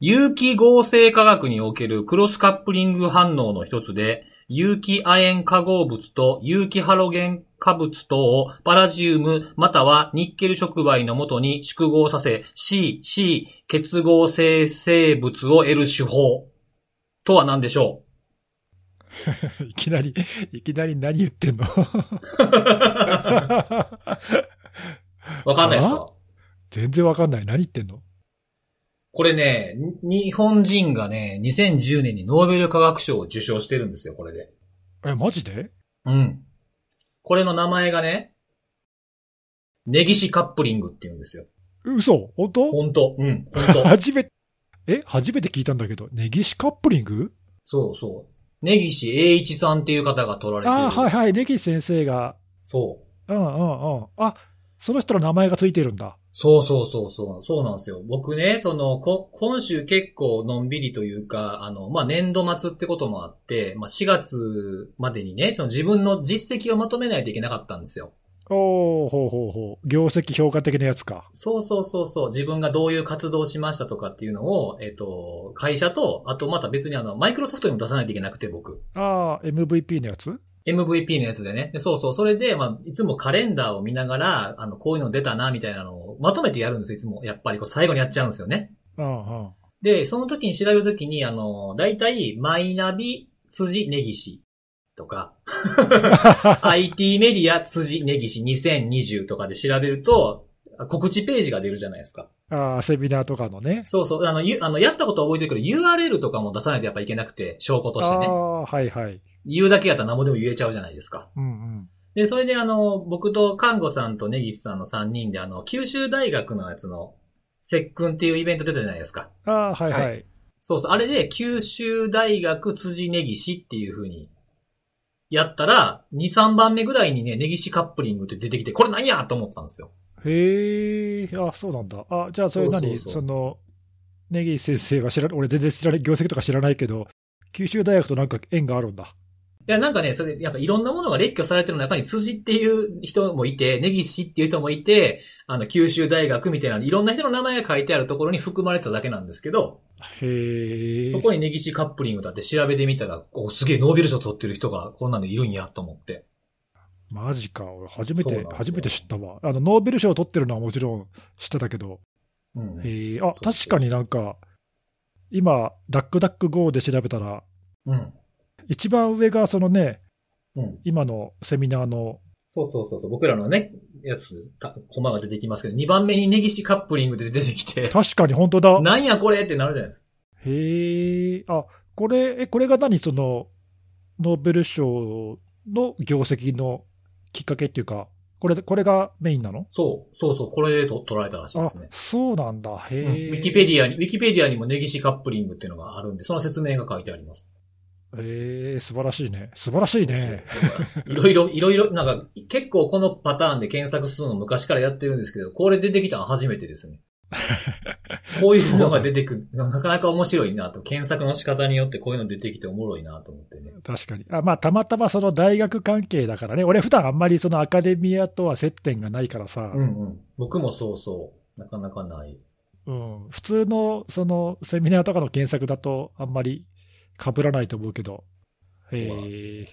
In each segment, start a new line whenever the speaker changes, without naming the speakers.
有機合成化学におけるクロスカップリング反応の一つで、有機亜鉛化合物と有機ハロゲン化物等をパラジウムまたはニッケル触媒のもとに縮合させ C、C 結合生成物を得る手法。とは何でしょ
いきなり、いきなり何言ってんの？
う わかんないですか？
全然わかんない。何言ってんの？
これね、に日本人がね、2010年にノーベル化学賞を受賞してるんですよ、これで。
え、マジで？
うん。これの名前がね、ネギシカップリングって言うんですよ。
嘘？本当？
ほんと。うん、ほんと。
初めて、え初めて聞いたんだけど、ネギシカップリング？
そうそう。ネギシ栄一さんっていう方が取られてる。
ああ、はいはい。ネギシ先生が、
そう。
うんうんうん。あ、その人の名前がついてるんだ。
そうそうそうそう。そうなんですよ。僕ね、その、こ、今週結構のんびりというか、あの、まあ、年度末ってこともあって、まあ、4月までにね、その自分の実績をまとめないといけなかったんですよ。
おー、ほうほうほう。業績評価的なやつか。
そうそうそうそう。自分がどういう活動をしましたとかっていうのを、えっ、と、会社と、あとまた別にあの、マイクロソフトにも出さないといけなくて、僕。
ああ、MVP のやつ？
MVP のやつでね。でそうそう。それで、まあ、いつもカレンダーを見ながら、あの、こういうの出たな、みたいなのをまとめてやるんですよ、いつも。やっぱりこう、最後にやっちゃうんですよね。
うんうん。
で、その時に調べる時に、あの、だいたい、マイナビ、辻根岸とか、IT メディア、辻根岸2020とかで調べると、告知ページが出るじゃないですか。
ああ、セミナーとかのね。
そうそう。あの、ゆあの、やったことは覚えてるけど、URL とかも出さないとやっぱいけなくて、証拠としてね。
ああ、はいはい。
言うだけやったら何もでも言えちゃうじゃないですか。
うんうん。
で、それであの、僕と看護さんと根岸さんの3人であの、九州大学のやつの、接訓っていうイベント出たじゃないですか。
ああ、はいはい。
は
そうそう。あれで、九州大学辻根岸っていう風に、やったら、2、3番目ぐらいにね、根岸カップリングって出てきて、これ何やと思ったんですよ。
へえ、あ、そうなんだ。あ、じゃあそれ何？
そうそ
の、ネギ先生が知ら、俺全然知らない、業績とか知らないけど、九州大学となんか縁があるんだ。
いや、なんかね、それ、なんかいろんなものが列挙されてる中に辻っていう人もいて、根岸っていう人もいて、あの、九州大学みたいな、いろんな人の名前が書いてあるところに含まれてただけなんですけど、
へえ。
そこに根岸カップリングだって調べてみたら、お、すげえノーベル賞取ってる人がこんなんでいるんやと思って。
マジか。俺初めて初めて知ったわ。あの、ノーベル賞を取ってるのはもちろん知ってたけど、
うん。
へえ、あ、
そうそう
確かになんか、今、ダックダック GO で調べたら、
うん。
一番上がそのね、
うん。
今のセミナーの、
そうそうそうそう。僕らのね、やつ、たコマが出てきますけど、2番目に根岸カップリングで出てきて、
確かに本当だ。
なんやこれってなるじゃないですか。
へえ、あ、これ、え、これが何その、ノーベル賞の業績のきっかけっていうか、これ、これがメインなの？
そう、そうそう、これでと取られたらしい
あ
ですね。、
そうなんだ。へ
うん
え。
ウィキペディアに、ウィキペディアにも根岸カップリングっていうのがあるんで、その説明が書いてあります。
ええ、素晴らしいね。素晴らしいね。
いろいろ、いろいろ、なんか、結構このパターンで検索するの昔からやってるんですけど、これ出てきたのは初めてですね。こういうのが出てくる、なかなか面白いなと。検索の仕方によってこういうの出てきておもろいなと思ってね。
確かに。あまあ、たまたまその大学関係だからね。俺普段あんまりそのアカデミアとは接点がないからさ、
うんうん。僕もそうそう。なかなかない。
うん、普通のそのセミナーとかの検索だとあんまり被らないと思うけど。
そうなんですよ
へえ。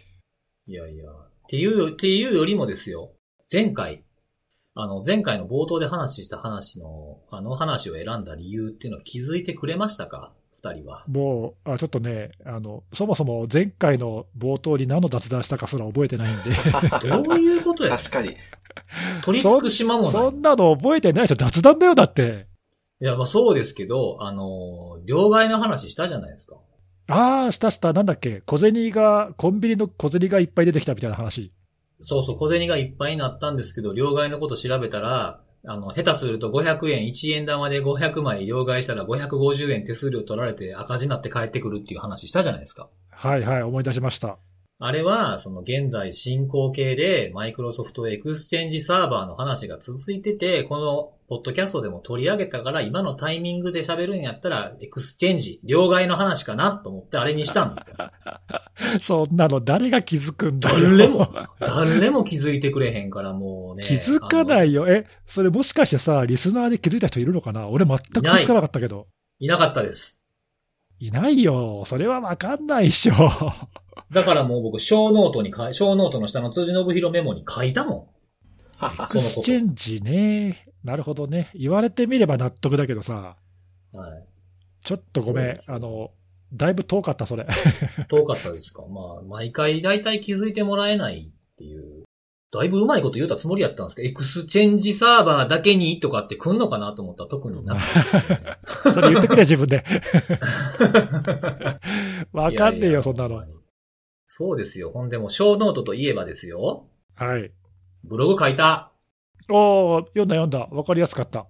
いやいや。っていう、っていうよりもですよ。前回、あの、前回の冒頭で話した話の、あの話を選んだ理由っていうのは気づいてくれましたか？二人は。
もう、あちょっとねあの、そもそも前回の冒頭に何の雑談したかすら覚えてないんで、
どういうことや？
確かに。
取り付く島もない。
そんなの覚えてないでしょ、雑談だよ、だって。
いや、まあそうですけど、あの、両替の話したじゃないですか。
ああ、したした、なんだっけ、小銭が、コンビニの小銭がいっぱい出てきたみたいな話。
そうそう、小銭がいっぱいになったんですけど、両替のこと調べたら、あの、下手すると500円、1円玉で500枚両替したら550円手数料取られて赤字になって帰ってくるっていう話したじゃないですか。
はいはい、思い出しました。
あれは、その現在進行形で Microsoft Exchange Server の話が続いてて、このポッドキャストでも取り上げたから今のタイミングで喋るんやったらエクスチェンジ、両替の話かなと思ってあれにしたんですよ。
そんなの誰が気づくんだよ。
誰も、誰も気づいてくれへんからもうね。。
気づかないいよ。え、それもしかしてさ、リスナーで気づいた人いるのかな？俺全く気づかなかったけど。
いなかったです。
いないよ。それはわかんないっしょ。
だからもう僕、ショーノートに書い、ショーノートの下の辻信弘メモに書いたも
はは
エクスチェンジね。なるほどね。言われてみれば納得だけどさ、
ん。はい。
ちょっとごめん。あの、だいぶ遠かった、それ。
遠かったですか。まあ、毎回大体気づいてもらえないっていう。だいぶうまいこと言うたつもりやったんですけど、エクスチェンジサーバーだけにとかって来んのかなと思ったら特になかったですね。
それ言ってくれ、自分で。わかんねえよ、そんなの
そうですよ。ほんでも、ショーノートといえばですよ。
はい。
ブログ書いた。
おー、読んだ読んだ。わかりやすかった。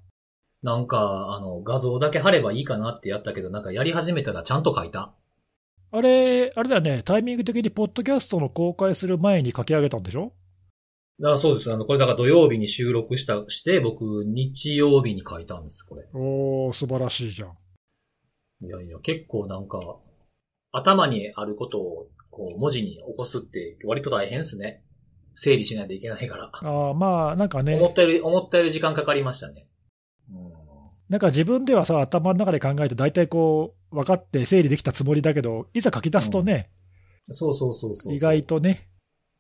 なんか、あの、画像だけ貼ればいいかなってやったけど、なんかやり始めたらちゃんと書いた。
あれ、あれだよね、タイミング的にポッドキャストの公開する前に書き上げたんでしょ？
だからそうです。あの、これだから土曜日に収録した、して、僕、日曜日に書いたんです、これ。
おー、素晴らしいじゃん。
いやいや、結構なんか、頭にあることを、こう、文字に起こすって、割と大変ですね。整理しないといけないから。
あーまあ、なんか
思
ね
っ、たより、思ったより時間かかりましたね。うん。
なんか自分ではさ、頭の中で考えて大体こう、分かって整理できたつもりだけど、いざ書き出すとね、
そうそうそうそう。
意外とね、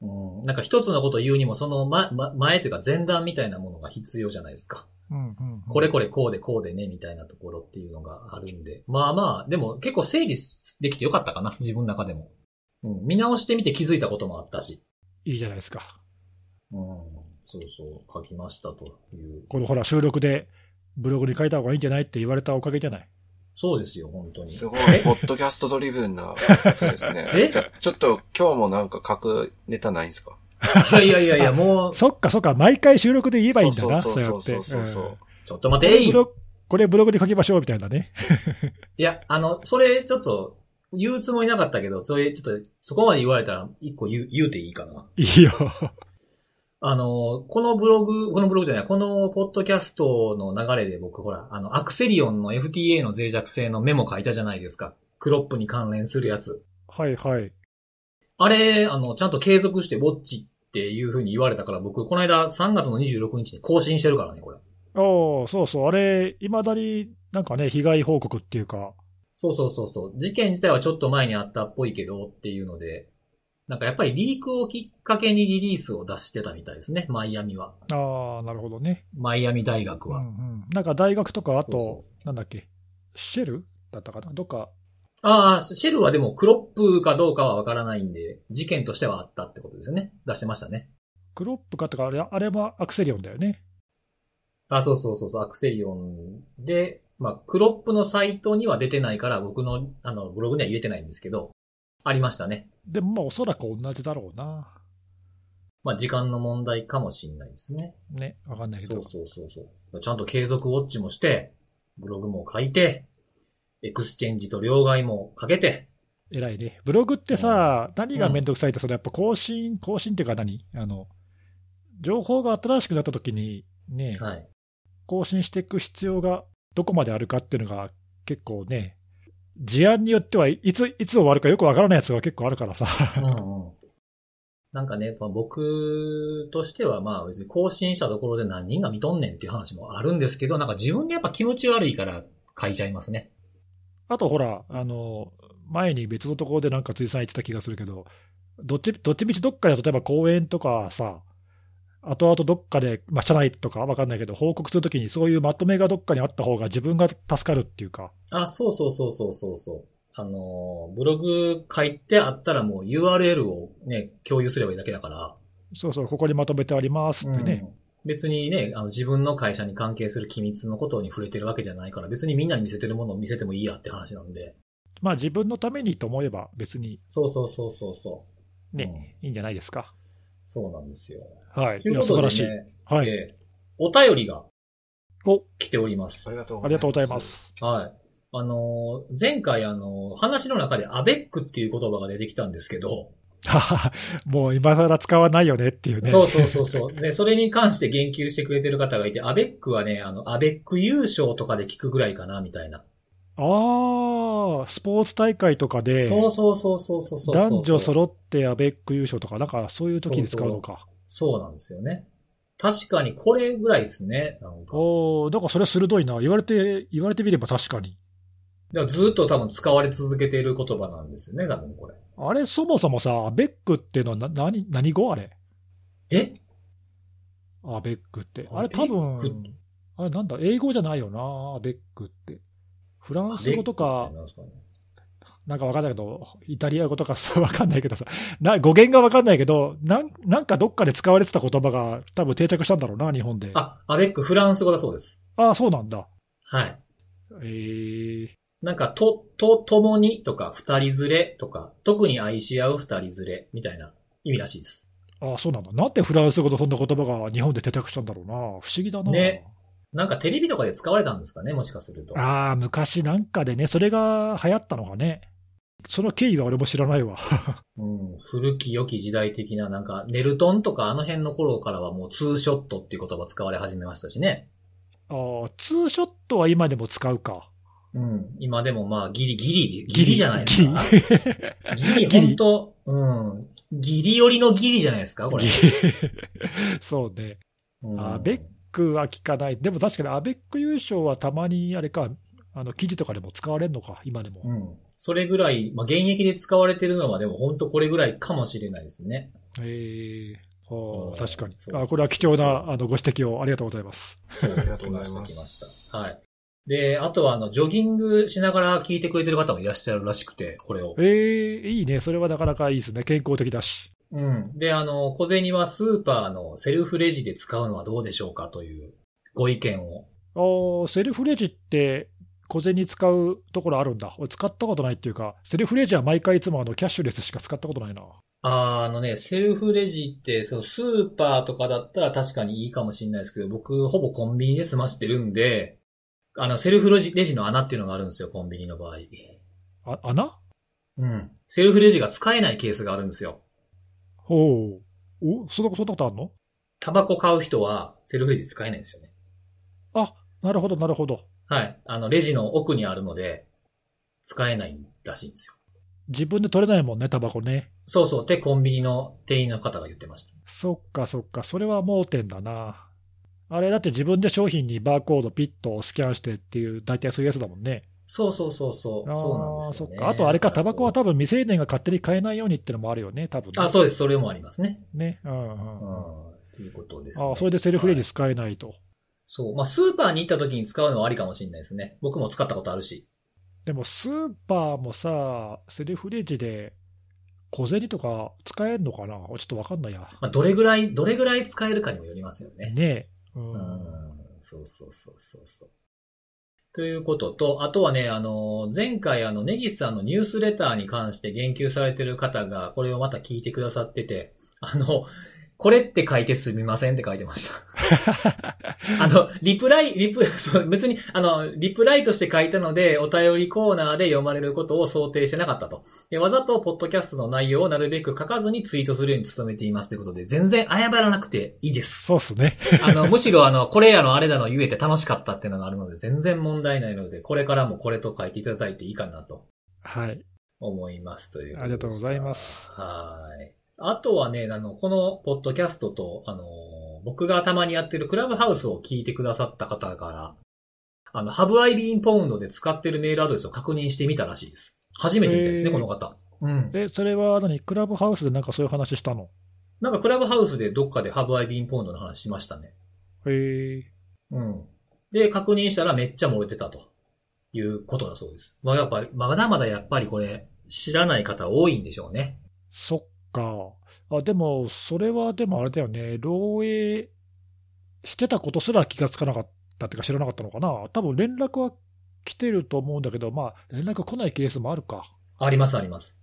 うん。なんか一つのことを言うにも、その、ま、ま、前というか前段みたいなものが必要じゃないですか。
うんうんうん
これこれこうでこうでね、みたいなところっていうのがあるんで。まあまあ、でも結構整理できてよかったかな、自分の中でも。うん。見直してみて気づいたこともあったし。
いいじゃないですか。
うん。そうそう、書きましたという。
このほら、収録でブログに書いた方がいいんじゃないって言われたおかげじゃない？
そうですよ、本当に。
すごい、ポッドキャストドリブンなことですね。
え
ちょっと今日もなんか書くネタないんですか？
いやいやいやいや、もう、
そっかそっか、毎回収録で言えばいいんだな、
そうそうそう
ちょっと待
こ
て
これブログに書きましょうみたいなね。
いや、あの、それちょっと、言うつもりなかったけど、それちょっと、そこまで言われたら、一個言う、言うていいかな。
いいよ。
あの、このブログ、このブログじゃない、このポッドキャストの流れで僕、ほら、あの、アクセリオンの FTA の脆弱性のメモ書いたじゃないですか。クロップに関連するやつ。
はいはい。
あれ、あの、ちゃんと継続してウォッチっていう風に言われたから、僕、この間3月の26日に更新してるからね、これ。
おーそうそう、あれ、いまだになんかね、被害報告っていうか、
そうそうそうそう。事件自体はちょっと前にあったっぽいけどっていうので、なんかやっぱりリークをきっかけにリリースを出してたみたいですね、マイアミは。
ああ、なるほどね。
マイアミ大学は。
うんうん。なんか大学とか、あと、
そう
なんだっけ、シェルだったかな？どっか、
ああ、シェルはでもクロップかどうかはわからないんで、事件としてはあったってことですよね。出してましたね。
クロップかとか、あれあれはアクセリオンだよね。
あ、そうそうそうそう、アクセリオンで、まあ、クロップのサイトには出てないから、僕の、あの、ブログには入れてないんですけど、ありましたね。
でもまあおそらく同じだろうな。
まあ、時間の問題かもしれないですね。
ね、わかんないけど。
そうそうそうそう。ちゃんと継続ウォッチもして、ブログも書いて、エクスチェンジと両替もかけて、
偉いね。ブログってさ、何がめんどくさいって、それやっぱ更新、更新っていうか何？あの、情報が新しくなった時に、ね、
はい。
更新していく必要がどこまであるかっていうのが結構ね、事案によってはいつ、いつ終わるかよくわからないやつが結構あるからさ。
うんうん。なんかね、まあ、僕としてはまあ別に更新したところで何人が見とんねんっていう話もあるんですけど、なんか自分でやっぱ気持ち悪いから書いちゃいますね。
あとほら、あの、前に別のところでなんか辻さん言ってた気がするけど、どっち、どっちみちどっかで例えば公園とかさ、後々どっかで、まあ、社内とかわかんないけど、報告するときにそういうまとめがどっかにあった方が自分が助かるっていうか、
あ、そうそうそうそうそうそう。あのー、ブログ書いてあったらもう URL をね、共有すればいいだけだから、
そうそう、ここにまとめてありますってね。
うん別にね、あの自分の会社に関係する機密のことに触れてるわけじじゃないから、別にみんなに見せてるものを見せてもいいやって話なんで。
まあ自分のためにと思えば別に
そうそうそうそうそう。
ね、
うん
いいんじゃないですか。
そうなんですよ。
はい。
という
いや、素晴らしい。
ことでね、
はい。
ええお便りが
お、
来ております
あ。りがとう
ありがとうございま。す。
はい。あのー前回あのー話の中でアベックっていう言葉が出てきたんですけど、
は はもう今更使わないよねっていうね。
そうそうそうそう。で、それに関して言及してくれてる方がいて、アベックはね、あの、アベック優勝とかで聞くぐらいかな、みたいな。
ああ、スポーツ大会とかで、
そうそうそうそうそうそう。
男女揃ってアベック優勝とか、なんかそういう時に使うのか。
そうなんですよね。確かにこれぐらいですね。なんか
おおだからそれ鋭いな。言われて、言われてみれば確かに。
だからずっと多分使われ続けている言葉なんですよね、多分これ。
あれ、そもそもさ、アベックっていうのはな何何語？あれ
え？
アベックって。あれ多分、あれなんだ、英語じゃないよな、アベックって。フランス語とか、
なんか
わかんないけど、イタリア語とかさ、わかんないけどさ、な語源がわかんないけどなん、なんかどっかで使われてた言葉が多分定着したんだろうな、日本で。あ
あ、アベックフランス語だそうです。
あ、そうなんだ。
はい。
えー、
なんか、と、と、共にとか、二人連れとか、特に愛し合う二人連れみたいな意味らしいです。
あそうなんだ。なんでフランス語でそんな言葉が日本で定着したんだろうな。不思議だな。
ねなんかテレビとかで使われたんですかね、もしかすると。
ああ、昔なんかでね、それが流行ったのがね。その経緯は俺も知らないわ。
うん、古き良き時代的な、なんか、ネルトンとかあの辺の頃からはもうツーショットっていう言葉使われ始めましたしね。
ああ、ツーショットは今でも使うか。
うん。今でもまあ、ギリギリで、ギリじゃないですか？
ギ
ギリ、
ギリ
本当うん。ギリ寄りのギリじゃないですか、これ
リ。そうね。
うん
アベックは聞かない。でも確かにアベック優勝はたまにあれか、あの記事とかでも使われるのか、今でも。
うん。それぐらい、まあ、現役で使われてるのはでも本当これぐらいかもしれないですね。
ええは
うん
あ、確かにあ。これは貴重なあのご指摘をありがとうございます。
そう、
ありがとうございます。
はい。で、あとはあの、ジョギングしながら聞いてくれてる方もいらっしゃるらしくて、これを。
ええいいね。それはなかなかいいですね。健康的だし。
うん。で、あの、小銭はスーパーのセルフレジで使うのはどうでしょうかというご意見を。
あーセルフレジって小銭使うところあるんだ。俺使ったことないっていうか、セルフレジは毎回いつもあのキャッシュレスしか使ったことないな。
あーあのね、セルフレジって、そのスーパーとかだったら確かにいいかもしれないですけど、僕、ほぼコンビニで済ましてるんで、あの、セルフレジレジの穴っていうのがあるんですよ、コンビニの場合。
あ、穴？
うん。セルフレジが使えないケースがあるんですよ。
ほう。おそんなそんなことあるの？
タバコ買う人は、セルフレジ使えないんですよね。
あ、なるほど、なるほど。
はい。あの、レジの奥にあるので、使えないらしいんですよ。
自分で取れないもんね、タバコね。
そうそう。ってコンビニの店員の方が言ってました。
そっかそっか、それは盲点だな。あれだって自分で商品にバーコードピッとスキャンしてっていう、大体そういうやつだもんね。
そうそうそうそう。そうなんですよ、ね。
そっか。あとあれか、タバコは
多
多分未成年が勝手に買えないようにってのもあるよね、多分ね。
あ、そうです。それもありますね。
ね。うんうん
う
うん。
ん。ということです、ね。
あそれでセルフレジ
はい
使えないと。
そう。まあ、スーパーに行った時に使うのはありかもしれないですね。僕も使ったことあるし。
でもスーパーもさ、セルフレジで小銭とか使えるのかな？ちょっとわかんないや。
まあ、どれぐらい、どれぐらい使えるかにもよりますよね。
ねえ。う
うんん。そうそうそうそうそう。ということと、あとはね、あの、前回あの、ネギスさんのニュースレターに関して言及されてる方が、これをまた聞いてくださってて、あの、これって書いてすみませんって書いてました。あの、リプライ、リプ、そう、別に、あの、リプライとして書いたので、お便りコーナーで読まれることを想定してなかったと。でわざと、ポッドキャストの内容をなるべく書かずにツイートするように努めていますということで、全然謝らなくていいです。
そうっすね。
あの、むしろあの、これやのあれだの言えて楽しかったっていうのがあるので、全然問題ないので、これからもこれと書いていただいていいかなと
はい。
思いますということでした。
ありがとうございます
はい。あとはね、あの、このポッドキャストと、あの、僕がたまにやってるクラブハウスを聞いてくださった方から、あの、Have I been pound で使ってるメールアドレスを確認してみたらしいです。初めてみたいですね、この方。うん。
え、それは何？クラブハウスでなんかそういう話したの？
なんかクラブハウスでどっかで Have I been pound の話しましたね。
へえ。
うん。で、確認したらめっちゃ漏れてたということだそうです。まあやっぱ、まだまだやっぱりこれ、知らない方多いんでしょうね。
そっか。あ、でも、それはでもあれだよね。漏洩してたことすら気がつかなかったっていうか知らなかったのかな。多分連絡は来てると思うんだけど、まあ、連絡来ないケースもあるか。
ありますあります。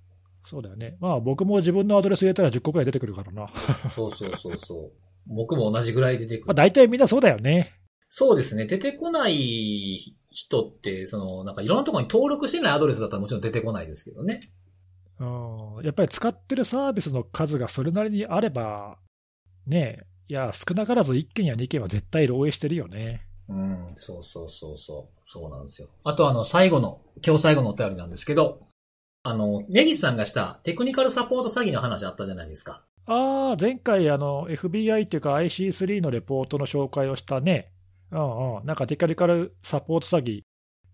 そうだよね。まあ、僕も自分のアドレス入れたら10個くらい出てくるからな。ま
そうそうそうそう。僕も同じぐらい出てく
あ、
る。
大体みんなそうだよね。
そうですね。出てこない人って、その、なんかいろんなところに登録してないアドレスだったらもちろん出てこないですけどね。
うん。やっぱり使ってるサービスの数がそれなりにあれば、ねえ、いや、少なからず1件や2件は絶対漏洩してるよね。
うん、そうそうそうそう。そうなんですよ。あとあの、最後の、今日最後のお便りなんですけど、あの、ネギスさんがしたテクニカルサポート詐欺の話あったじゃないですか。
ああ、前回あの、FBI っていうか IC3 のレポートの紹介をしたね。うんうん。なんかテクニカルサポート詐欺、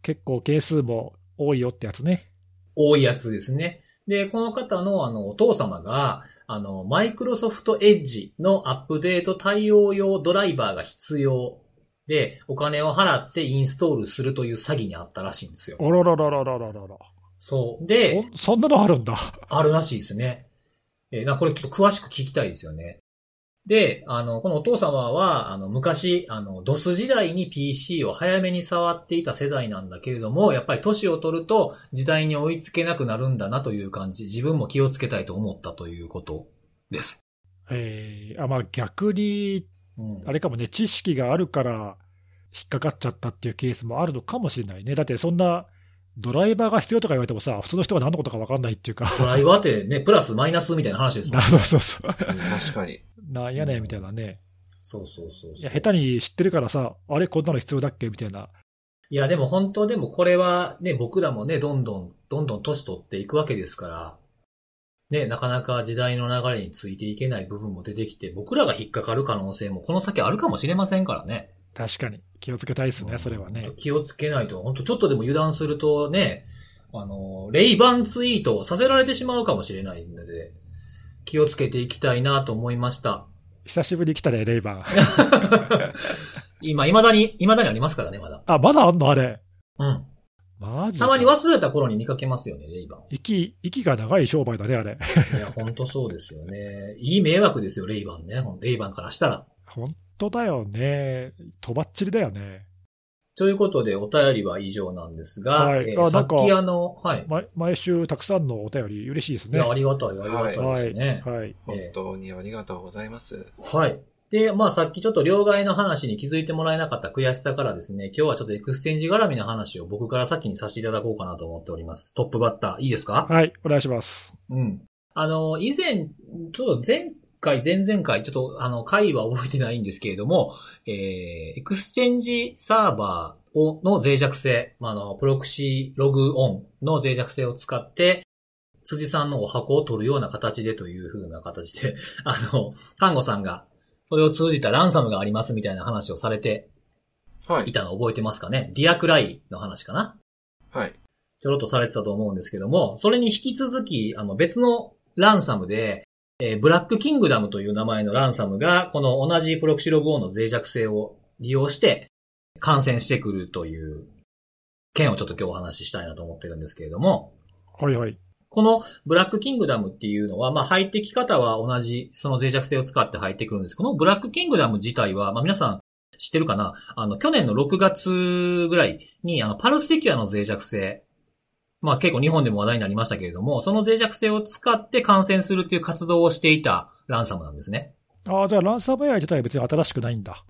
結構件数も多いよってやつね。
多いやつですね。で、この方のあの、お父様が、あの、マイクロソフトエッジのアップデート対応用ドライバーが必要で、お金を払ってインストールするという詐欺にあったらしいんですよ。
あらららららららら。
そう。で、
そ、そんなのあるんだ。
あるらしいですね。えーなこれちょっと詳しく聞きたいですよね。で、あの、このお父様は、あの、昔、あの、DOS 時代に PC を早めに触っていた世代なんだけれども、やっぱり年を取ると時代に追いつけなくなるんだなという感じ、自分も気をつけたいと思ったということです。
えー、あ、まあ逆に、
うん、
あれかもね、知識があるから引っかかっちゃったっていうケースもあるのかもしれないね。だってそんな、ドライバーが必要とか言われてもさ、普通の人が何のことか分かんないっていうか。
ドライバーってね、プラスマイナスみたいな話ですもん
な そうそうそう。
確かに。
なんやねんみたいなね。
そうそうそうそう
いや、下手に知ってるからさ、あれこんなの必要だっけ？みたいな。
いや、でも本当でもこれはね、僕らもね、どんどん、どんどん年取っていくわけですから、ね、なかなか時代の流れについていけない部分も出てきて、僕らが引っかかる可能性もこの先あるかもしれませんからね。
確かに。気をつけたいですね、それはね。
気をつけないと、本当ちょっとでも油断するとね、あの、レイバンツイートをさせられてしまうかもしれないので、気をつけていきたいなと思いました。
久しぶりに来たね、レイバン。
今、未だに、未だにありますからね、まだ。
あ、まだあんのあれ？
うん。
マジか
たまに忘れた頃に見かけますよね、レイバン。
息、息が長い商売だね、あれ。
いや、本当そうですよね。いい迷惑ですよ、レイバンね。ほんレイバンからしたら。
本当だよね。とばっちりだよね。
ということで、お便りは以上なんですが、
はい
えーさっきあの、はい。
ま、毎週たくさんのお便り嬉しいですね。
いや、ありがたい、ありがたいですね。
はい。
本当にありがとうございます。
はい。で、まあさっきちょっと両替の話に気づいてもらえなかった悔しさからですね、今日はちょっとエクスチェンジ絡みの話を僕から先にさせていただこうかなと思っております。トップバッター、いいですか？
はい、お願いします。
うん。あの、以前、ちょっと前回、前々回、ちょっとあの、回は覚えてないんですけれども、えー、エクスチェンジサーバーを、の脆弱性、まあ、あの、プロクシーログオンの脆弱性を使って、辻さんのおはこを取るような形でという風な形で、あの、カンゴさんが、それを通じたランサムがありますみたいな話をされて
はい
い。たのを覚えてますかね？ DearCry の話かな？
はい。
ちょろっとされてたと思うんですけども、それに引き続き、あの別のランサムで、えーブラックキングダムという名前のランサムが、この同じプロクシログオンの脆弱性を利用して感染してくるという件をちょっと今日お話ししたいなと思ってるんですけれども、
はいはい。
このブラックキングダムっていうのは、まあ入ってき方は同じ、その脆弱性を使って入ってくるんです。このブラックキングダム自体は、まあ皆さん知ってるかな？あの、去年の6月ぐらいに、あの、パルステキュアの脆弱性、まあ結構日本でも話題になりましたけれども、その脆弱性を使って感染するっていう活動をしていたランサムなんですね。
ああ、じゃあランサムウェア自体は別に新しくないんだ。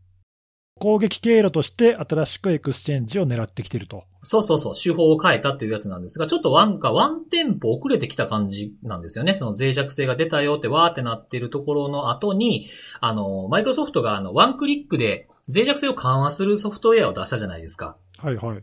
攻撃経路として新しくエクスチェンジを狙ってきてると。
そうそうそう、手法を変えたっていうやつなんですが、ちょっとワンか、ワンテンポ遅れてきた感じなんですよね。その脆弱性が出たよってわーってなってるところの後に、あの、マイクロソフトがあの、ワンクリックで脆弱性を緩和するソフトウェアを出したじゃないですか。
はいはい。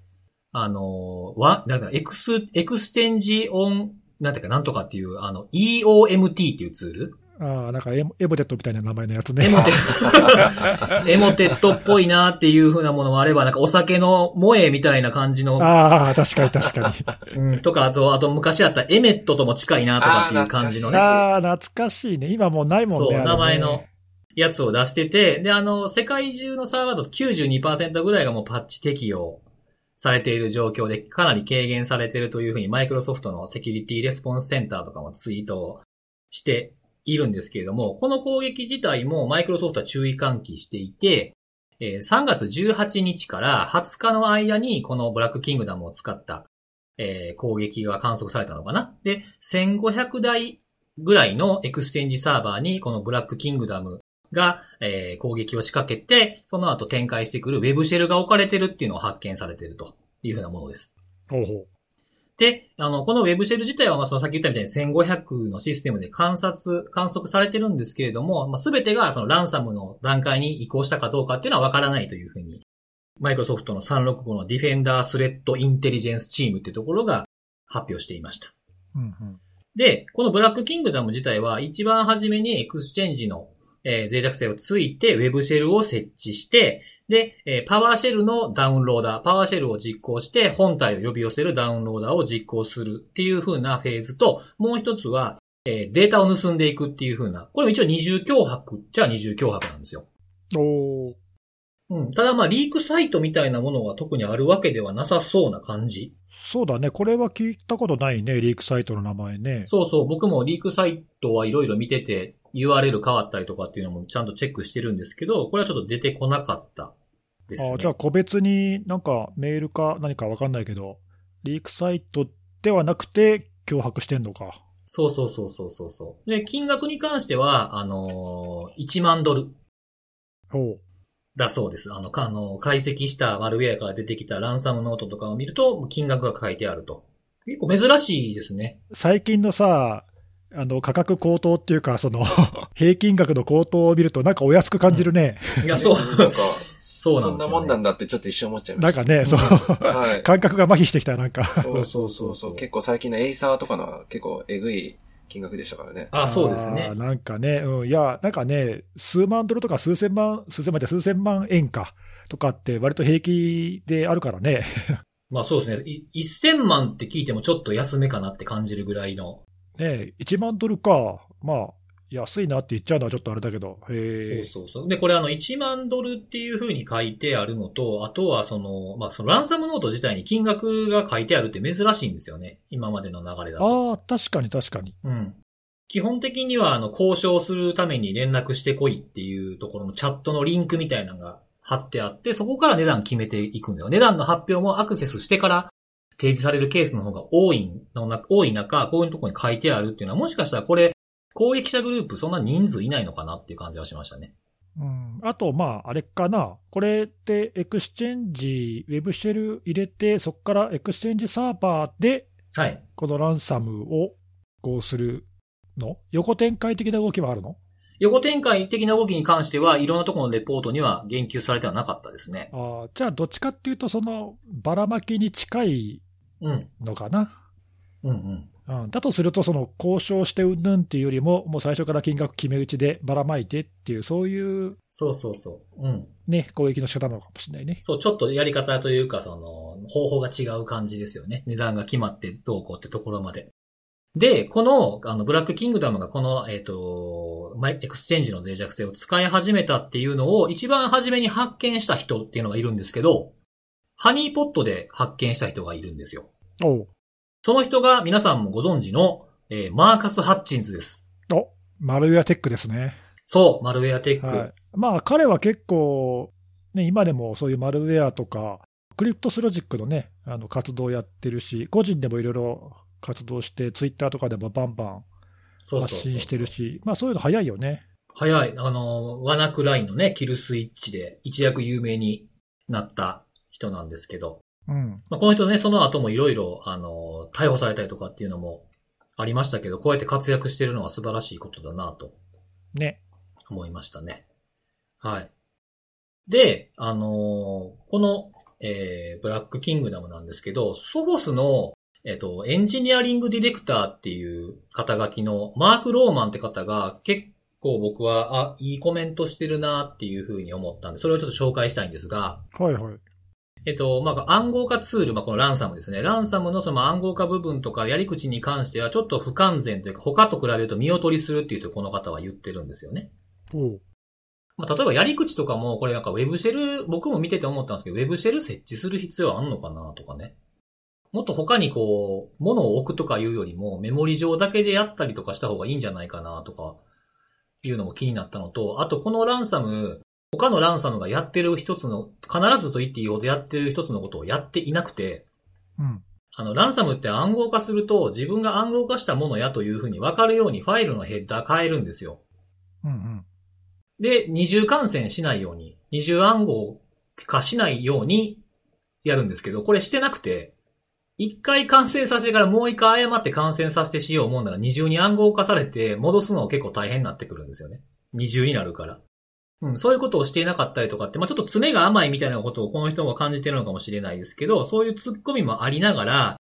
あの、わ、なんか、エクス、エクスチェンジオン、なんていうか、なんとかっていう、あの、EOMT っていうツール？
ああ、なんかエモエモテットみたいな名前のやつね。
エモテット、エモテットっぽいなっていう風なものもあれば、なんかお酒のモエみたいな感じの、
ああ、確かに確かに。
うん、とか、あと、あと昔あった EMET とも近いなとかっていう感じのね。
ああ、懐かしいね。今もうないもんね。
そう、名前の。やつを出してて、で、あの、世界中のサーバーだと92%ぐらいがもうパッチ適用されている状況で、かなり軽減されているというふうに、マイクロソフトのセキュリティレスポンスセンターとかもツイートをしているんですけれども、この攻撃自体もマイクロソフトは注意喚起していて、3月18日から20日の間にこのブラックキングダムを使った、攻撃が観測されたのかな。で、1500台ぐらいのエクスチェンジサーバーにこのブラックキングダムが、えー攻撃を仕掛けて、その後展開してくるウェブシェルが置かれてるっていうのを発見されているというふうなものです。
ほうほう。
で、あの、このウェブシェル自体は、まあ、そのさっき言ったみたいに1500のシステムで観察、観測されてるんですけれども、まあ、全てがそのランサムの段階に移行したかどうかっていうのはわからないというふうに、マイクロソフトの365のディフェンダースレッドインテリジェンスチームっていうところが発表していました。
うんうん。
で、このブラックキングダム自体は一番初めにエクスチェンジの、えー脆弱性をついて Web シェルを設置して、で、えーパワーシェルのダウンローダー、パワーシェルを実行して本体を呼び寄せるダウンローダーを実行するっていう風なフェーズと、もう一つは、えーデータを盗んでいくっていう風な、これも一応二重脅迫っちゃ二重脅迫なんですよ。
おー
うん。ただまあ、リークサイトみたいなものが特にあるわけではなさそうな感じ。
そうだね。これは聞いたことないね。リークサイトの名前ね。
そうそう、僕もリークサイトはいろいろ見てて、URL 変わったりとかっていうのもちゃんとチェックしてるんですけど、これはちょっと出てこなかったですね。
あじゃあ個別になんかメールか何かわかんないけど、リークサイトではなくて脅迫してんのか。
そうそうそうそうそうそう。で、金額に関しては、あのー1万ドル
おう
だそうです。あの、かあの、解析したマルウェアから出てきたランサムノートとかを見ると、金額が書いてあると。結構珍しいですね。
最近のさ、あの価格高騰っていうか、その 平均額の高騰を見ると、なんかお安く感じるね。
いや、そう。
なんか、
そうなんですよね
そんなもんなんだってちょっと一瞬思っちゃいました。
なんかね、そう、
はい。
感覚が麻痺してきた、なんか。
そうそうそうそう。結構最近のエイサーとかのは結構えぐい金額でしたからね。
あ、そうですね。
なんかね、うん、いや、なんかね、数万ドルとか数千万、数千万で数千万円か、とかって割と平気であるからね。
まあそうですね。い1000万って聞いてもちょっと安めかなって感じるぐらいの。
ね1万ドルか、まあ、安いなって言っちゃうのはちょっとあれだけど、へえ。
そうそうそう。で、これあの、1万ドルっていう風に書いてあるのと、あとはその、まあそのランサムノート自体に金額が書いてあるって珍しいんですよね。今までの流れだと。
ああ、確かに確かに。
うん。基本的にはあの、交渉するために連絡してこいっていうところのチャットのリンクみたいなのが貼ってあって、そこから値段決めていくんだよ。値段の発表もアクセスしてから提示されるケースの方が多い多い中、こういうところに書いてあるっていうのは、もしかしたらこれ、攻撃者グループそんな人数いないのかなっていう感じはしましたね。
うん、あと、まあ、あれかな、これってエクスチェンジ、ウェブシェル入れて、そこからエクスチェンジサーバーで、
はい。
このランサムをこうするの？横展開的な動きはあるの？
横展開的な動きに関しては、いろんなところのレポートには言及されてはなかったですね。
あーじゃあ、どっちかっていうと、そのばらまきに近い
うん。
のかな。
うん。うん。
うん、だとすると、その交渉してうん。ぬん。っていうよりも、もう最初から金額決め打ちでばらまいてっていう、そういう、
そうそうそう。うん。
ね、攻撃の仕方なのかもしれないね。
そう、ちょっとやり方というか、その、方法が違う感じですよね。値段が決まってどうこうってところまで。で、この、あの、ブラックキングダムがこの、えっ、と、マイエクスチェンジの脆弱性を使い始めたっていうのを一番初めに発見した人っていうのがいるん。ですけど、ハニーポットで発見した人がいるんですよ。
おう
その人が皆さんもご存知の、えーマーカス・ハッチンズです。
おマルウェアテックですね。
そう、マルウェアテック。
はい、まあ、彼は結構、ね、今でもそういうマルウェアとか、クリプトスロジックのね、あの活動をやってるし、個人でもいろいろ活動して、ツイッターとかでもバンバン発信してるし、まあそういうの早いよね。
早い。あの、ワナクラインのね、キルスイッチで一躍有名になった人なんですけど、
うん。
まあ、この人ね、その後もいろいろ、あの、逮捕されたりとかっていうのもありましたけど、こうやって活躍してるのは素晴らしいことだなと
ね。
思いましたね。はい。で、あのーこの、えー、ブラックキングダムなんですけど、ソボスの、えっ、と、エンジニアリングディレクターっていう肩書きのマーク・ローマンって方が結構僕は、あ、いいコメントしてるなっていうふうに思ったんで、それをちょっと紹介したいんですが、
はいはい。
えっと、まあ、暗号化ツール、まあ、このランサムですね。ランサムのその暗号化部分とかやり口に関してはちょっと不完全というか、他と比べると見劣りするっていうとこの方は言ってるんですよね。
おう
まあ、例えばやり口とかも、これなんか Web シェル、僕も見てて思ったんですけど、Web シェル設置する必要あんのかなとかね。もっと他にこう、物を置くとかいうよりも、メモリ上だけでやったりとかした方がいいんじゃないかなとか、いうのも気になったのと、あとこのランサム、他のランサムがやってる一つの、必ずと言っていいほどやってる一つのことをやっていなくて、
うん。
あの、ランサムって暗号化すると、自分が暗号化したものやというふうに分かるようにファイルのヘッダー変えるんですよ。
うんうん。
で、二重感染しないように、二重暗号化しないようにやるんですけど、これしてなくて、一回感染させてからもう一回誤って感染させてしよう思うなら二重に暗号化されて戻すの結構大変になってくるんですよね。二重になるから。うん、そういうことをしていなかったりとかって、まあちょっと詰めが甘いみたいなことをこの人が感じてるのかもしれないですけど、そういう突っ込みもありながら、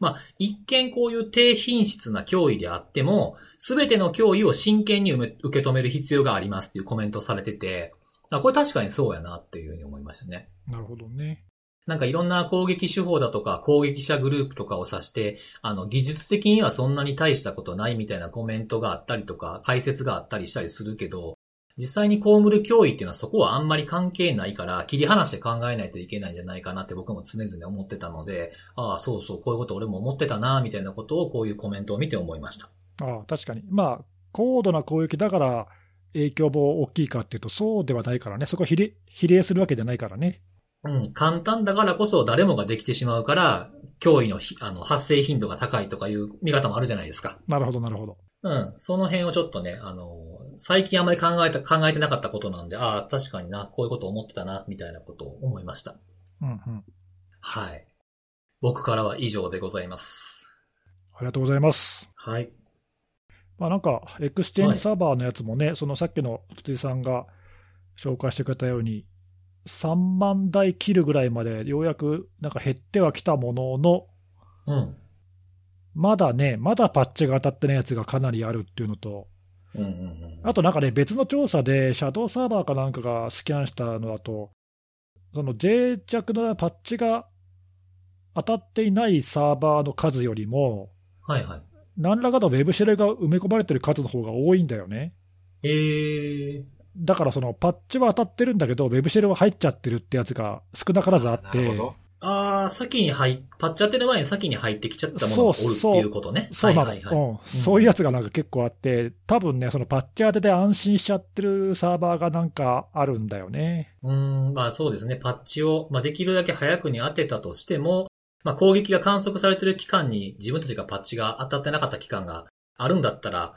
まあ、一見こういう低品質な脅威であっても、すべての脅威を真剣に受け止める必要がありますっていうコメントされてて、これ確かにそうやなっていうふうに思いましたね。
なるほどね。
なんかいろんな攻撃手法だとか攻撃者グループとかを指して、あの技術的にはそんなに大したことないみたいなコメントがあったりとか解説があったりしたりするけど、実際に被る脅威っていうのはそこはあんまり関係ないから切り離して考えないといけないんじゃないかなって僕も常々思ってたので、ああ、そうそう、こういうこと俺も思ってたな、みたいなことをこういうコメントを見て思いました。
ああ、確かに。まあ、高度な攻撃だから影響も大きいかっていうとそうではないからね。そこ比例比例するわけじゃないからね。
うん、簡単だからこそ誰もができてしまうから、脅威のあの発生頻度が高いとかいう見方もあるじゃないですか。
なるほど、なるほど。
うん。その辺をちょっとね、あの、最近あまり考えた、考えてなかったことなんで、ああ、確かにな、こういうこと思ってたな、みたいなことを思いました。
うんうん。
はい。僕からは以上でございます。
ありがとうございます。
はい。
まあなんか、エクスチェンジサーバーのやつもね、はい、そのさっきの辻さんが紹介してくれたように、3万台切るぐらいまでようやくなんか減ってはきたものの、
うん、
まだね、まだパッチが当たってないやつがかなりあるっていうのと、
うんうんうん、
あとなんかね、別の調査で、シャドウサーバーかなんかがスキャンしたのだと、その脆弱なパッチが当たっていないサーバーの数よりも、
はいはい、
何らかのウェブシェルが埋め込まれてる数の方が多いんだよね。
えー、
だからそのパッチは当たってるんだけど、ウェブシェルは入っちゃってるってやつが少なからずあって、
ああ、先に入、パッチ当てる前に先に入ってきちゃったものがおるっていうことね。
そうそうはいはいはい、うん。そういうやつがなんか結構あって、多分ね、そのパッチ当てで安心しちゃってるサーバーがなんかあるんだよね。
うん、まあそうですね。パッチを、まあできるだけ早くに当てたとしても、まあ攻撃が観測されてる期間に自分たちがパッチが当たってなかった期間があるんだったら、